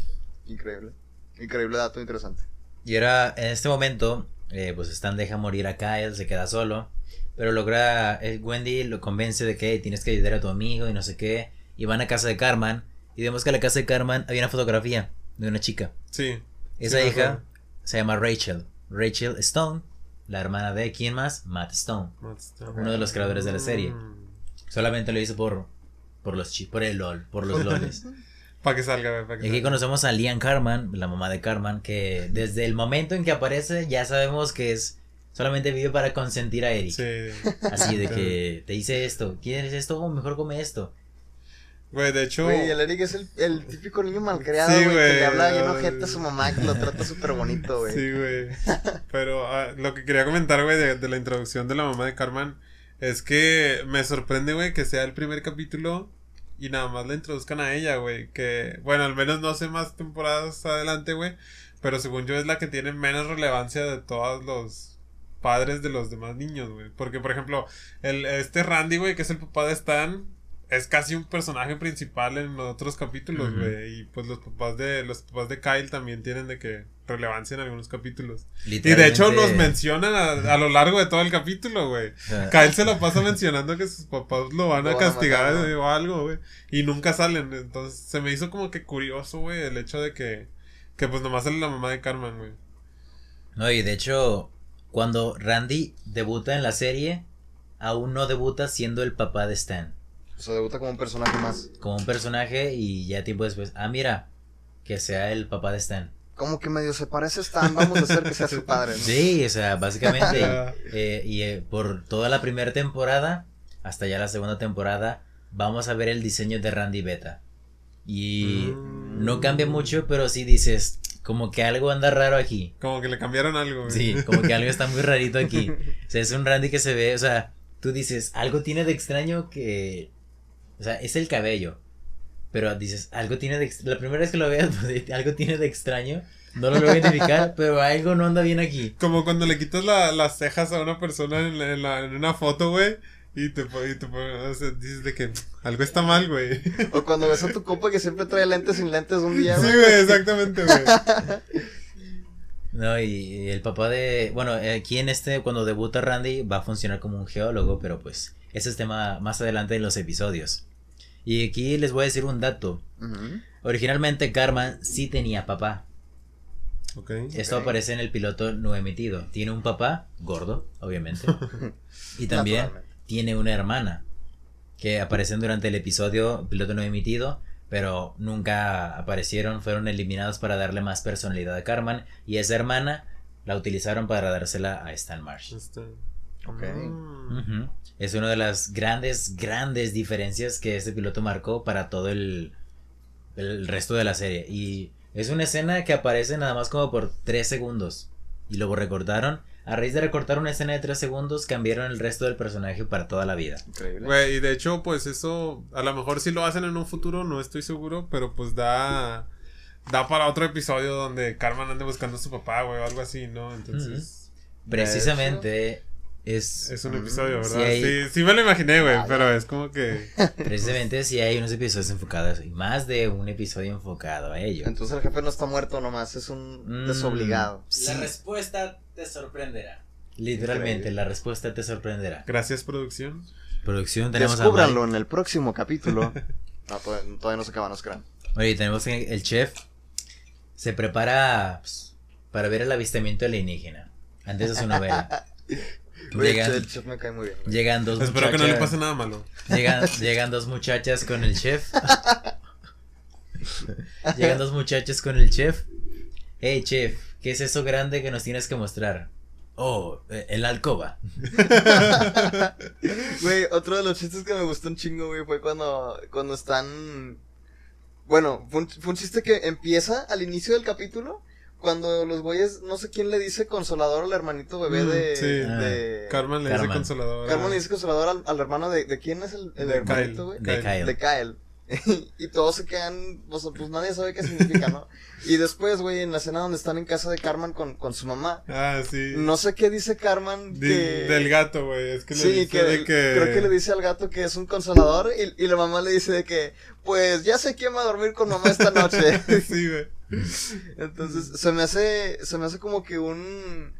Increíble. Increíble dato interesante. Y ahora, en este momento, eh, pues Stan deja morir a Kyle, se queda solo. Pero logra, eh, Wendy lo convence de que "Hey, tienes que ayudar a tu amigo y no sé qué. Y van a casa de Carmen. Y vemos que en la casa de Carmen había una fotografía de una chica. Sí. Esa Sí, hija se llama Rachel. Rachel Stone, la hermana de quién más? Matt Stone. Uno de los creadores de la serie. Solamente lo hizo por, por los chi- por el LOL, por los LOLes. Para que salga, güey. para que Y aquí salga. conocemos a Lian Carman, la mamá de Carman, que desde el momento en que aparece ya sabemos que es solamente vive para consentir a Eric. Sí. Así de que te dice esto, ¿quieres esto? O mejor come esto. Güey, de hecho. Güey, el Eric es el, el típico niño malcriado, Sí, güey, que le habla bien ojete a su mamá, que lo trata súper bonito, güey. Sí, güey. Pero ah, lo que quería comentar, güey, de, de la introducción de la mamá de Carmen es que me sorprende, güey, que sea el primer capítulo y nada más la introduzcan a ella, güey. Que, bueno, al menos no sé más temporadas adelante, güey. Pero según yo es la que tiene menos relevancia de todos los padres de los demás niños, güey. Porque, por ejemplo, el, este Randy, güey, que es el papá de Stan, es casi un personaje principal en los otros capítulos, güey. Y pues los papás de los papás de Kyle también tienen de que relevancia en algunos capítulos. Y de hecho nos mencionan a, a lo largo de todo el capítulo, güey. Kyle se la pasa mencionando que sus papás lo van Lo a van a castigar matar, o algo, güey. Y nunca salen. Entonces se me hizo como que curioso, güey, el hecho de que, que pues nomás sale la mamá de Carmen, güey. No, y de hecho, cuando Randy debuta en la serie, aún no debuta siendo el papá de Stan. O sea, debuta como un personaje más. Como un personaje y ya tiempo después, ah, mira, que sea el papá de Stan. Como que medio se parece a Stan, vamos a hacer que sea su padre, ¿no? Sí, o sea, básicamente, eh, y eh, por toda la primera temporada, hasta ya la segunda temporada, vamos a ver el diseño de Randy Beta. Y Mm. no cambia mucho, pero sí dices, como que algo anda raro aquí. Como que le cambiaron algo, güey. Sí, como que algo está muy rarito aquí. O sea, es un Randy que se ve, o sea, tú dices, algo tiene de extraño que... O sea, es el cabello. Pero dices, algo tiene de... La primera vez que lo veas, pues, algo tiene de extraño. No lo voy a identificar, pero algo no anda bien aquí. Como cuando le quitas la- las cejas a una persona en, la- en la- en una foto, güey. Y te, y te o sea, dices de que algo está mal, güey. Sí, O cuando ves a tu compa que siempre trae lentes sin lentes un día, güey. güey, exactamente, güey. No, y, y el papá de... Bueno, aquí en este, cuando debuta Randy, va a funcionar como un geólogo, pero pues ese es tema más adelante en los episodios. Y aquí les voy a decir un dato. Originalmente Carmen sí tenía papá. Ok. Esto aparece en el piloto no emitido. Tiene un papá, gordo, obviamente. y también tiene una hermana. Que aparecen durante el episodio piloto no emitido. Pero nunca aparecieron, fueron eliminados para darle más personalidad a Carmen. Y esa hermana la utilizaron para dársela a Stan Marsh. Este, Ok. mm. Es una de las grandes, grandes diferencias que este piloto marcó para todo el, el resto de la serie. Y es una escena que aparece nada más como por 3 segundos. Y luego recortaron. A raíz de recortar una escena de 3 segundos, cambiaron el resto del personaje para toda la vida. Increíble. Y de hecho, pues eso, a lo mejor sí lo hacen en un futuro, no estoy seguro, pero pues da, da para otro episodio donde Carmen ande buscando a su papá, güey, o algo así, ¿no? Entonces, Precisamente es... es un Mm, episodio, sí ¿verdad? Sí, hay- sí, me lo imaginé, güey, Ah, pero es como que... Precisamente si hay unos episodios enfocados. Y más de un episodio enfocado a ello. Entonces el jefe no está muerto nomás, es un Mm, desobligado. sí. respuesta te sorprenderá. Literalmente, Increíble. la respuesta te sorprenderá. Gracias, producción. Producción, tenemos a Descúbranlo Mike. en el próximo capítulo. No, todavía, todavía no se acaba, no se crean. Oye, tenemos que el chef se prepara pues, para ver el avistamiento alienígena antes de su novela. Oye, Llegan, el chef me cae muy bien. llegan dos Espero que no le pase nada malo. Llegan, llegan dos muchachas con el chef. llegan dos muchachas con el chef. Hey chef, ¿qué es eso grande que nos tienes que mostrar? Oh, eh, el alcoba. Güey, otro de los chistes que me gustó un chingo, güey, fue cuando, cuando están... Bueno, fue un, fue un chiste que empieza al inicio del capítulo, cuando los güeyes, no sé quién le dice consolador al hermanito bebé Mm, de... sí. de- Carmen le dice consolador. Carmen le dice consolador al, al hermano de... ¿De quién es el, el De hermanito, güey? De Kyle. De Kyle. y todos se quedan, o sea, pues nadie sabe qué significa, ¿no? Y después, güey, en la escena donde están en casa de Carmen con, con su mamá, Ah, sí. no sé qué dice Carmen que... Del gato, güey. Es que le Sí, dice que, de que... creo que le dice al gato que es un consolador y, y la mamá le dice de que, pues ya sé quién va a dormir con mamá esta noche. sí, güey. Entonces, se me hace, se me hace como que un,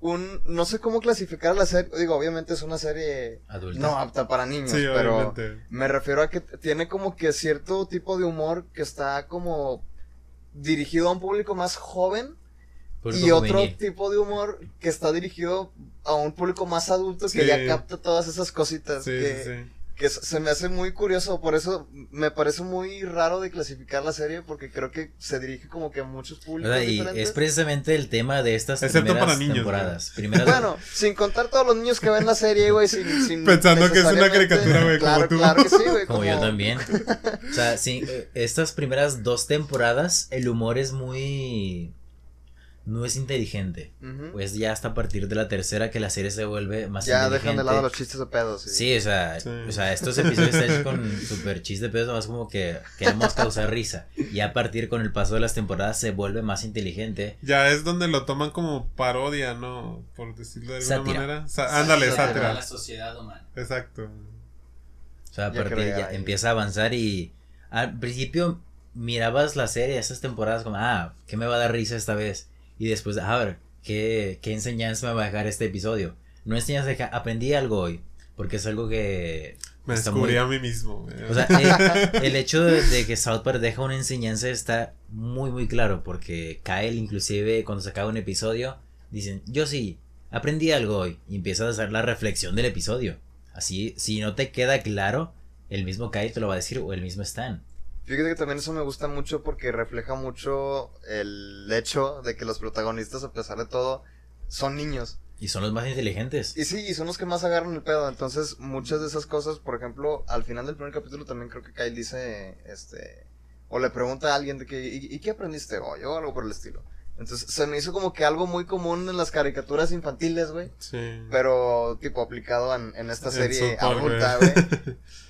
un, no sé cómo clasificar la serie, digo, obviamente es una serie Adulta. no apta para niños, Sí, pero obviamente. me refiero a que tiene como que cierto tipo de humor que está como dirigido a un público más joven Público y otro juvenil. tipo de humor que está dirigido a un público más adulto que Sí. ya capta todas esas cositas Sí, que, sí, sí. Que se me hace muy curioso, por eso me parece muy raro de clasificar la serie porque creo que se dirige como que a muchos públicos ¿Verdad? Y diferentes. es precisamente el tema de estas Excepto primeras para niños, temporadas. Primeras- Bueno, sin contar todos los niños que ven la serie, güey, sin, sin Pensando que es una caricatura, güey, como claro, tú. Claro que sí, güey. como yo también. O sea, sí, eh, estas primeras dos temporadas, el humor es muy... no es inteligente. Pues ya hasta a partir de la tercera que la serie se vuelve más ya inteligente. dejan de lado los chistes de pedos. Sí. Sí, o sea, Sí. o sea, estos episodios están hechos con super chiste de pedos, más como que queremos causar risa. Y a partir con el paso de las temporadas se vuelve más inteligente. Ya es donde lo toman como parodia, ¿no? Por decirlo de alguna Sátira. manera. Sa- ándale, Sátira. La sociedad humana. Exacto. O sea, a Ya partir ya ya- empieza a avanzar y al principio mirabas la serie, esas temporadas como, ah, ¿qué me va a dar risa esta vez? Y después, a ver, ¿qué, qué enseñanza me va a dejar este episodio? No enseñanza, deja- aprendí algo hoy, porque es algo que... Me descubrí muy- a mí mismo. O sea, el, el hecho de, de que South Park deja una enseñanza está muy muy claro porque Kyle inclusive cuando se acaba un episodio dicen, yo sí, aprendí algo hoy y empiezas a hacer la reflexión del episodio. Así, si no te queda claro, el mismo Kyle te lo va a decir o el mismo Stan. Fíjate que también eso me gusta mucho porque refleja mucho el hecho de que los protagonistas, a pesar de todo, son niños. Y son los más inteligentes. Y sí, y son los que más agarran el pedo. Entonces, muchas de esas cosas, por ejemplo, al final del primer capítulo también creo que Kyle dice, este, o le pregunta a alguien de que, ¿y, y qué aprendiste hoy? O algo por el estilo. Entonces, se me hizo como que algo muy común en las caricaturas infantiles, güey. Sí. Pero, tipo, aplicado en, en esta serie adulta, güey.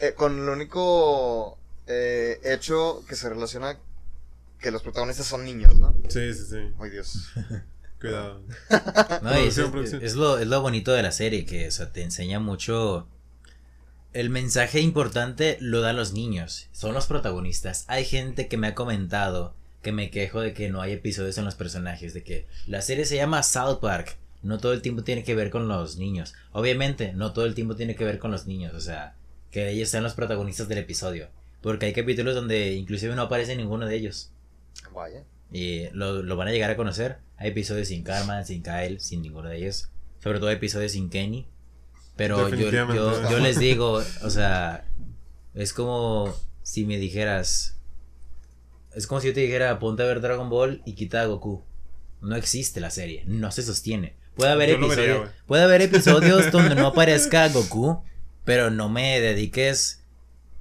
Eh, con el único eh, hecho que se relaciona que los protagonistas son niños, ¿no? Sí, sí, sí. Ay, Dios. Cuidado. No, es lo, es lo bonito de la serie, que o sea, te enseña mucho. El mensaje importante lo dan los niños, son los protagonistas. Hay gente que me ha comentado que me quejo de que no hay episodios en los personajes, de que la serie se llama South Park, no todo el tiempo tiene que ver con los niños. Obviamente, no todo el tiempo tiene que ver con los niños, o sea, que ellos sean los protagonistas del episodio. Porque hay capítulos donde inclusive no aparece ninguno de ellos. Vaya. Y lo, lo van a llegar a conocer. Hay episodios sin Carmen, sin Kyle, sin ninguno de ellos. Sobre todo episodios sin Kenny. Pero yo, yo, yo les digo, o sea, es como si me dijeras... Es como si yo te dijera, ponte a ver Dragon Ball y quita a Goku. No existe la serie, no se sostiene. Puede haber, vería, episodios, puede haber episodios donde no aparezca Goku, pero no me dediques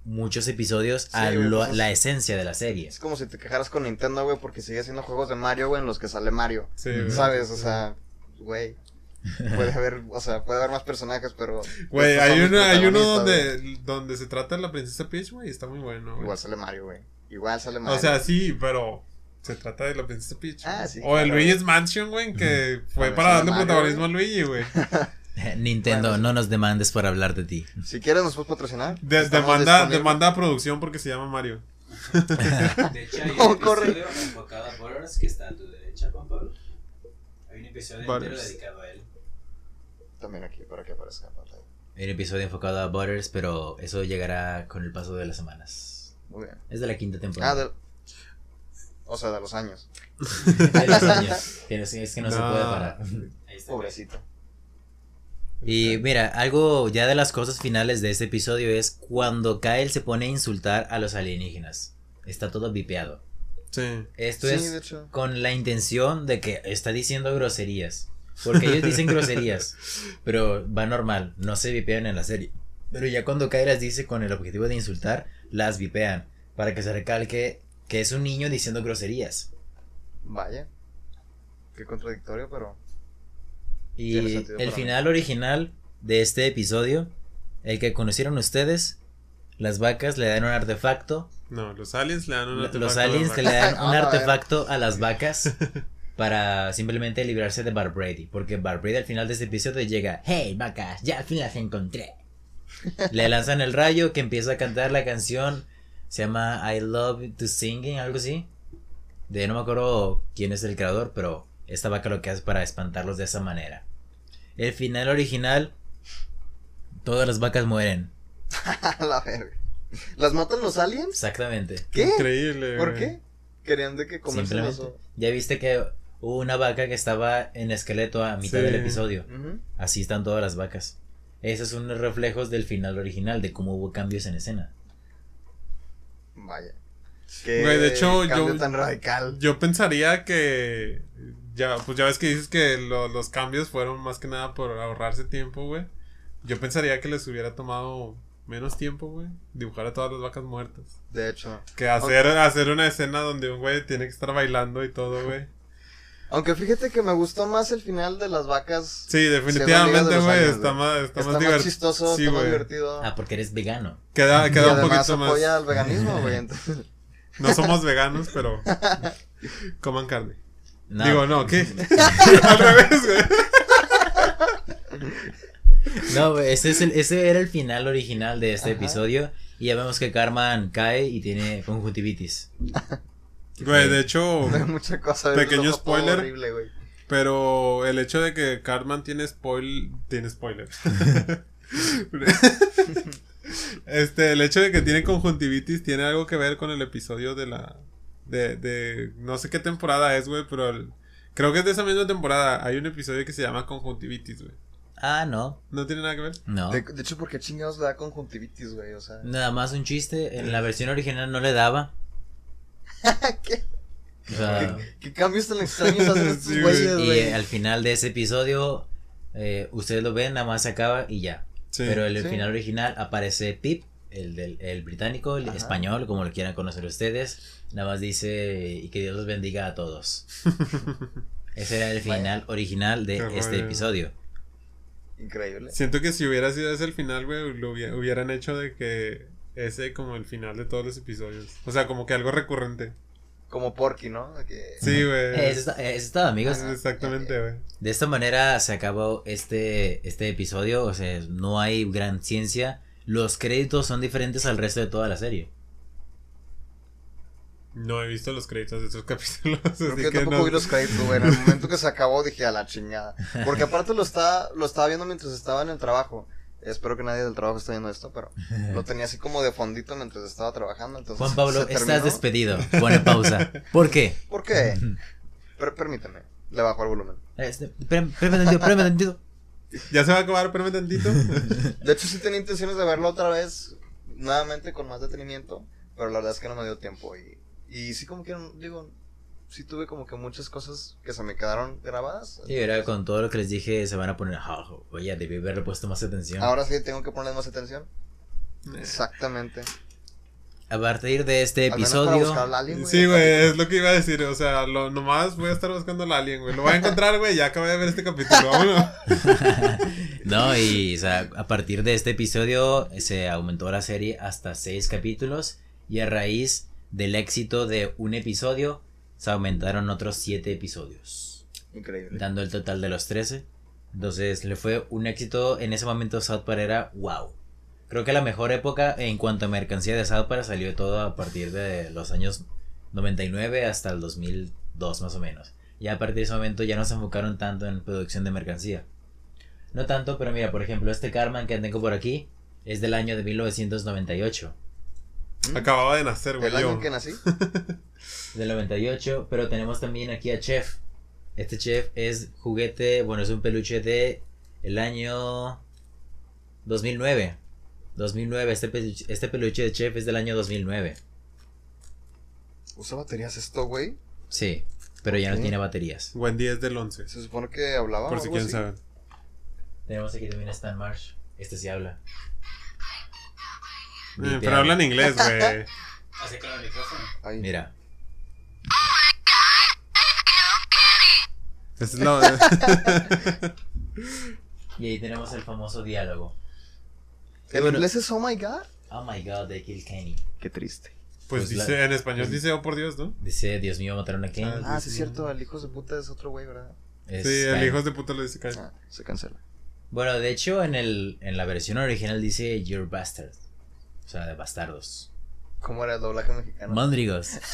muchos episodios a güey, lo- pues es- la esencia de la serie. Es como si te quejaras con Nintendo, güey, porque sigue haciendo juegos de Mario, güey, en los que sale Mario. Sí, güey. ¿Sabes? O sea, güey. Puede haber, o sea, puede haber más personajes, pero. Güey, hay uno, hay uno donde, donde se trata de la princesa Peach, güey, y está muy bueno, güey. Igual sale Mario, güey. Igual sale Mario. O sea, sí, pero se trata de la princesa Peach. Ah, sí, O el. Luigi's Mansion, güey, que fue para darle Mario, protagonismo a Luigi, güey. Nintendo, Bueno, no nos demandes por hablar de ti. Si quieres, nos puedes patrocinar. De- demanda, demanda a producción porque se llama Mario. De hecho, hay un No, corre. episodio enfocado a Butters que está a tu derecha, Juan Pablo. Hay un episodio entero dedicado a él. También aquí, para que aparezca en pantalla. Hay un episodio enfocado a Butters, pero eso llegará con el paso de las semanas. Muy bien. Es de la quinta Ah, temporada. de... O sea, de los años. De los años. Que es que no, se No. puede parar. Ahí está. Pobrecito. Y mira, algo ya de las cosas finales de este episodio es cuando Kyle se pone a insultar a los alienígenas. Está todo vipeado. Sí. Esto Sí, es con la intención de que está diciendo groserías. Porque ellos dicen groserías, pero va normal, no se vipean en la serie. Pero ya cuando Kai las dice con el objetivo de insultar, las vipean. Para que se recalque que es un niño diciendo groserías. Vaya. Qué contradictorio, pero. Y el mí. final original de este episodio, el que conocieron ustedes, las vacas le dan un artefacto. No, los aliens le dan un artefacto Los a aliens las le vacas. dan un A ver. artefacto a las vacas para simplemente librarse de Bar Brady. Porque Bar Brady al final de este episodio llega, hey vacas, ya al fin las encontré. Le lanzan el rayo que empieza a cantar la canción, se llama I Love to Singing, algo así. De no me acuerdo quién es el creador, pero esta vaca lo que hace para espantarlos de esa manera. El final original, todas las vacas mueren. A la verga. ¿Las matan los aliens? Exactamente. ¿Qué? Increíble, ¿Por qué? Querían de que comerse los... Ya viste que hubo una vaca que estaba en esqueleto a mitad Sí. del episodio. Así están todas las vacas. Esos son los reflejos del final original, de cómo hubo cambios en escena. Vaya. Qué Güey, de hecho, cambio yo- tan radical. Yo pensaría que. Ya, pues ya ves que dices que lo- los cambios fueron más que nada por ahorrarse tiempo, güey. Yo pensaría que les hubiera tomado menos tiempo, güey. Dibujar a todas las vacas muertas. De hecho. Que hacer, hacer una escena donde un güey tiene que estar bailando y todo, güey. Aunque fíjate que me gustó más el final de las vacas. Sí, definitivamente, güey, está más, está Está, más chistoso, Sí, está más güey. divertido. Ah, porque eres vegano. Queda, y queda un poquito más. apoya al veganismo, güey. entonces- No somos veganos, pero coman carne. No, Digo, no, ¿qué? Al revés, güey. No, güey, ese, es el- ese era el final original de este Ajá. episodio. Y ya vemos que Carmen cae y tiene conjuntivitis. Güey, de hecho, mucha cosa. Pequeño spoiler. horrible, güey. pero el hecho de que Cartman tiene spoil, tiene spoiler. este, el hecho de que tiene conjuntivitis tiene algo que ver con el episodio de la de, de no sé qué temporada es, güey, pero el- creo que es de esa misma temporada. Hay un episodio que se llama conjuntivitis, güey. Ah, no. No tiene nada que ver. No. De, de hecho, ¿por qué chingados le da conjuntivitis, güey? O sea. Nada más un chiste. En la versión original no le daba. ¿Qué, O sea, qué cambios tan extraños hacen estos Sí, güey. güeyes, y güey? eh, al final de ese episodio, eh, ustedes lo ven, nada más se acaba y ya. Sí. Pero en el Sí. final original aparece Pip, el, del, el británico, el Ajá. español, como lo quieran conocer ustedes. Nada más dice y que Dios los bendiga a todos. Ese era el final original de Qué este rollo. episodio. Increíble. Siento que si hubiera sido ese el final, güey, lo hubi- hubieran hecho de que ese como el final de todos los episodios. O sea, como que algo recurrente. Como Porky, ¿no? Que... Sí, güey. Eh, eso, es todo, amigos. Exactamente, güey. De esta manera se acabó este, este episodio. O sea, no hay gran ciencia. Los créditos son diferentes al resto de toda la serie. No he visto los créditos de estos capítulos. Creo así que yo tampoco no- vi los créditos, güey. En el momento que se acabó dije a la chingada. Porque aparte lo estaba, lo estaba viendo mientras estaba en el trabajo. Espero que nadie del trabajo esté viendo esto, pero lo tenía así como de fondito mientras estaba trabajando. Entonces Juan Pablo, estás terminó. despedido. Pone pausa. ¿Por qué? ¿Por qué? Per- permíteme. Le bajo el volumen. Este, tantito, tantito. Ya se va a acabar, espérame tantito. De hecho, sí tenía intenciones de verlo otra vez, nuevamente con más detenimiento, pero la verdad es que no me dio tiempo. Y, y sí, como que, digo, sí tuve como que muchas cosas que se me quedaron grabadas. Sí, era con todo lo que les dije, se van a poner. "Ah, oye, debí haberle puesto más atención. Ahora sí tengo que ponerle más atención. Exactamente. A partir de este Al menos para episodio. buscar al alien, Sí, güey, es lo que iba a decir. O sea, lo, nomás voy a estar buscando al alien, güey. Lo voy a encontrar, güey. Ya acabé de ver este capítulo. No, y o sea, a partir de este episodio se aumentó la serie hasta seis capítulos. Y a raíz del éxito de un episodio, se aumentaron otros siete episodios. Increíble. Dando el total de los 13. Entonces le fue un éxito. En ese momento South Park era wow. Creo que la mejor época en cuanto a mercancía de South Park salió todo a partir de los años 99 hasta el 2002 más o menos. Ya a partir de ese momento ya no se enfocaron tanto en producción de mercancía. No tanto, pero mira, por ejemplo, este Carman que tengo por aquí es del año de 1998. Acababa de nacer, güey. ¿El año yo. que nací? Del 98, pero tenemos también aquí a Chef. Este Chef es juguete, bueno, es un peluche de el año 2009. 2009, este peluche, este peluche de Chef es del año 2009. ¿Usa baterías esto, güey? Sí, pero ya no tiene baterías. Wendy es del 11. Se supone que hablaba Por o si algo quieren así. saber. Tenemos aquí también a Stan Marsh. Este sí habla. Eh, pero habla en inglés, güey. Hace con el micrófono. Ay, Mira, Es lo- y ahí tenemos el famoso diálogo. ¿En Bueno. inglés es oh my god? Oh my god, they killed Kenny. Qué triste. Pues Pues la- dice, en español dice, oh por Dios, ¿no? Dice, Dios mío, mataron a Kenny. Ah, Ah, sí, es cierto. El hijo de puta es otro güey, ¿verdad? Es Sí, el hijo de puta lo dice Kyle. Ah, se cancela. Bueno, de hecho, en, el, en la versión original dice Your bastard. O sea, de bastardos. ¿Cómo era el doblaje mexicano? Mandrigos.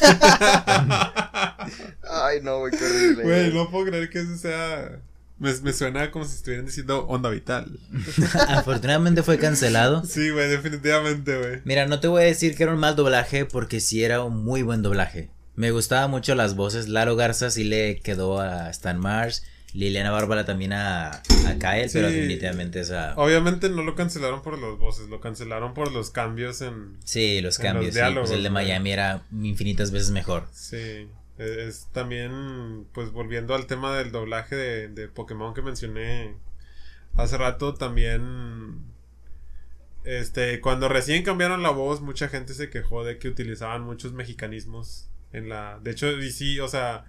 Ay, no, güey, qué horrible. Güey, no puedo creer que eso sea. Me, me suena como si estuvieran diciendo onda vital. Afortunadamente fue cancelado. Sí, güey, definitivamente, güey. Mira, no te voy a decir que era un mal doblaje porque sí era un muy buen doblaje. Me gustaban mucho las voces. Laro Garza sí le quedó a Stan Mars. Liliana Bárbara también a, a Kyle, pero definitivamente esa... Obviamente no lo cancelaron por las voces, lo cancelaron por los cambios en. Sí, los En los cambios. sí, diálogos, pues el de. Miami era infinitas veces mejor. Sí. e- Es también, pues volviendo al tema del doblaje de, de Pokémon que mencioné hace rato, también. Este, cuando recién cambiaron la voz, mucha gente se quejó de que utilizaban muchos mexicanismos en la. De hecho, y sí, o sea,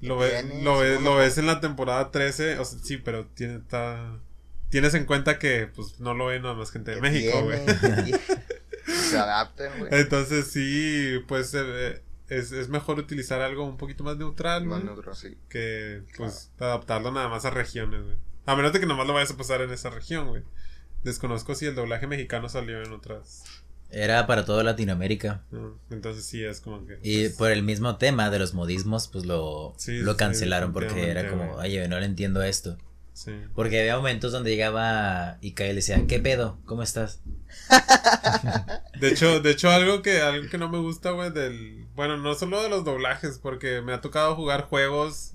Lo, ve- lo, ves, ¿cómo lo ves en la temporada 13, o sea, sí, pero tiene, está, tienes en cuenta que pues no lo ve nada más gente de ¿Qué México, güey. Se adapten, güey. Entonces sí, pues eh, es, es mejor utilizar algo un poquito más neutral, Más neutro, sí. que pues adaptarlo nada más a regiones, güey. A menos de que nomás lo vayas a pasar en esa región, güey. Desconozco si el doblaje mexicano salió en otras. Era para toda Latinoamérica. ¿no? Entonces sí es como que. Y pues, por el mismo tema de los modismos, pues lo, Sí, lo sí, cancelaron porque era como, oye, no le entiendo esto. sí. Porque había momentos donde llegaba y Kyle decía, ¿qué pedo? ¿Cómo estás? De hecho, de hecho algo que algo que no me gusta, güey, del bueno, no solo de los doblajes, porque me ha tocado jugar juegos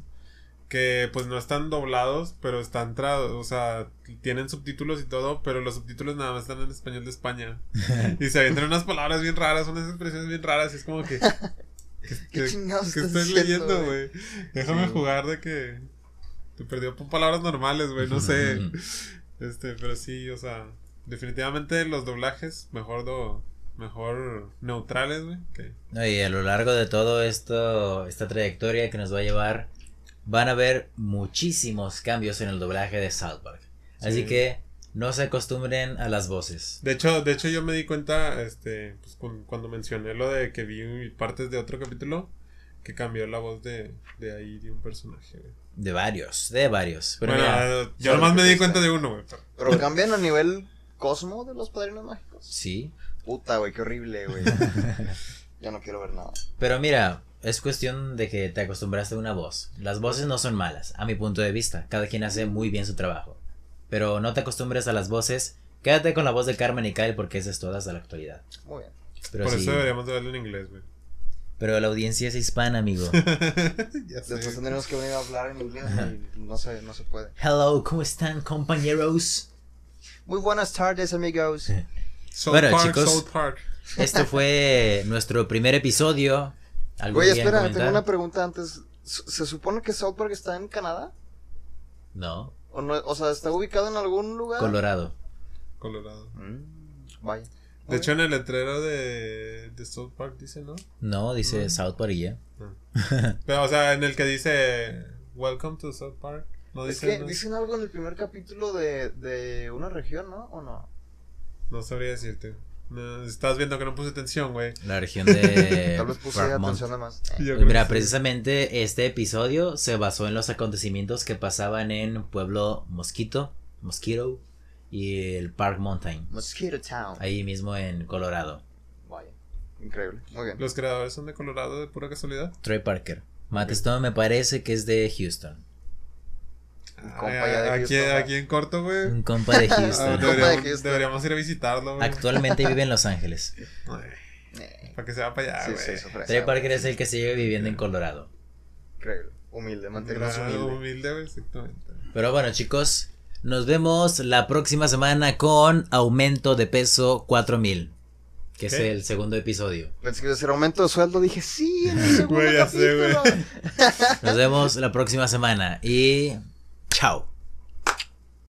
que pues no están doblados, pero están tra o sea, tienen subtítulos y todo, pero los subtítulos nada más están en español de España. y se avientan unas palabras bien raras, unas expresiones bien raras, y es como que que, ¿Qué que- chingados que estás estoy diciendo, leyendo, güey? Déjame Sí. jugar de que te perdió por palabras normales, güey, no sé. Este, pero sí, o sea, definitivamente los doblajes mejor do, mejor neutrales, güey, que No, y a lo largo de todo esto, esta trayectoria que nos va a llevar, van a haber muchísimos cambios en el doblaje de South Park. Así Sí. que no se acostumbren a las voces. de hecho, de hecho yo me di cuenta este pues, cu- cuando mencioné lo de que vi partes de otro capítulo que cambió la voz de, de ahí de un personaje. güey. De varios, de varios. Pero bueno, mira, yo nomás me di cuenta de uno, güey. pero- Pero cambian a nivel cosmo de los padrinos mágicos. sí. Puta, güey, qué horrible, güey. ya no quiero ver nada. Pero mira, es cuestión de que te acostumbraste a una voz. Las voces no son malas, a mi punto de vista. Cada quien hace muy bien su trabajo. Pero no te acostumbres a las voces. Quédate con la voz de Carmen y Kyle porque esa es toda hasta la actualidad. Muy bien. Pero Por sí, eso deberíamos de verlo en inglés, güey. pero la audiencia es hispana, amigo. ya sé. Después tendremos que venir a hablar en inglés y no se, no se puede. Hello, ¿cómo están, compañeros? Muy buenas tardes, amigos. South Bueno, Park, chicos. South Park. Este fue nuestro primer episodio. ¿Algo Güey, espera, comentar? tengo una pregunta antes. ¿Se supone que South Park está en Canadá? No, ¿O, no, o sea, ¿está ubicado en algún lugar? Colorado. Colorado. Mm, vaya. De hecho, en el letrero de, de South Park dice, ¿no? No, dice Mm. South Park y ya. Pero, o sea, en el que dice Welcome to South Park. No es dice. que no, dicen algo en el primer capítulo de, de una región, ¿no? ¿O no? no sabría decirte. No, estás viendo que no puse atención, güey. La región de Tal vez puse Vermont. atención de más. Pues mira, sí. precisamente este episodio se basó en los acontecimientos que pasaban en Pueblo Mosquito, Mosquito y el Park Mountain, Mosquito Town. ahí mismo en Colorado. Vaya. Increíble. Muy bien. Los creadores son de Colorado de pura casualidad. Troy Parker. Matt Stone me parece que es de Houston. Un compa ya de aquí, Houston, aquí en corto, güey. Un compa de Ah, Houston. compa de deberíamos, Houston. deberíamos ir a visitarlo, güey. Actualmente vive en Los Ángeles. Eh, Para que se va para allá, sí, güey. sí, Troy güey. Parker es el que sigue viviendo en Colorado. Increíble. Humilde, mantenernos humilde. humilde, güey, exactamente. Pero bueno, chicos, nos vemos la próxima semana con aumento de peso 4000, que es el segundo episodio. Pensé que iba a decir aumento de sueldo. Dije, sí, en el segundo Güey, ya sé, capítulo. güey. Nos vemos la próxima semana y chao.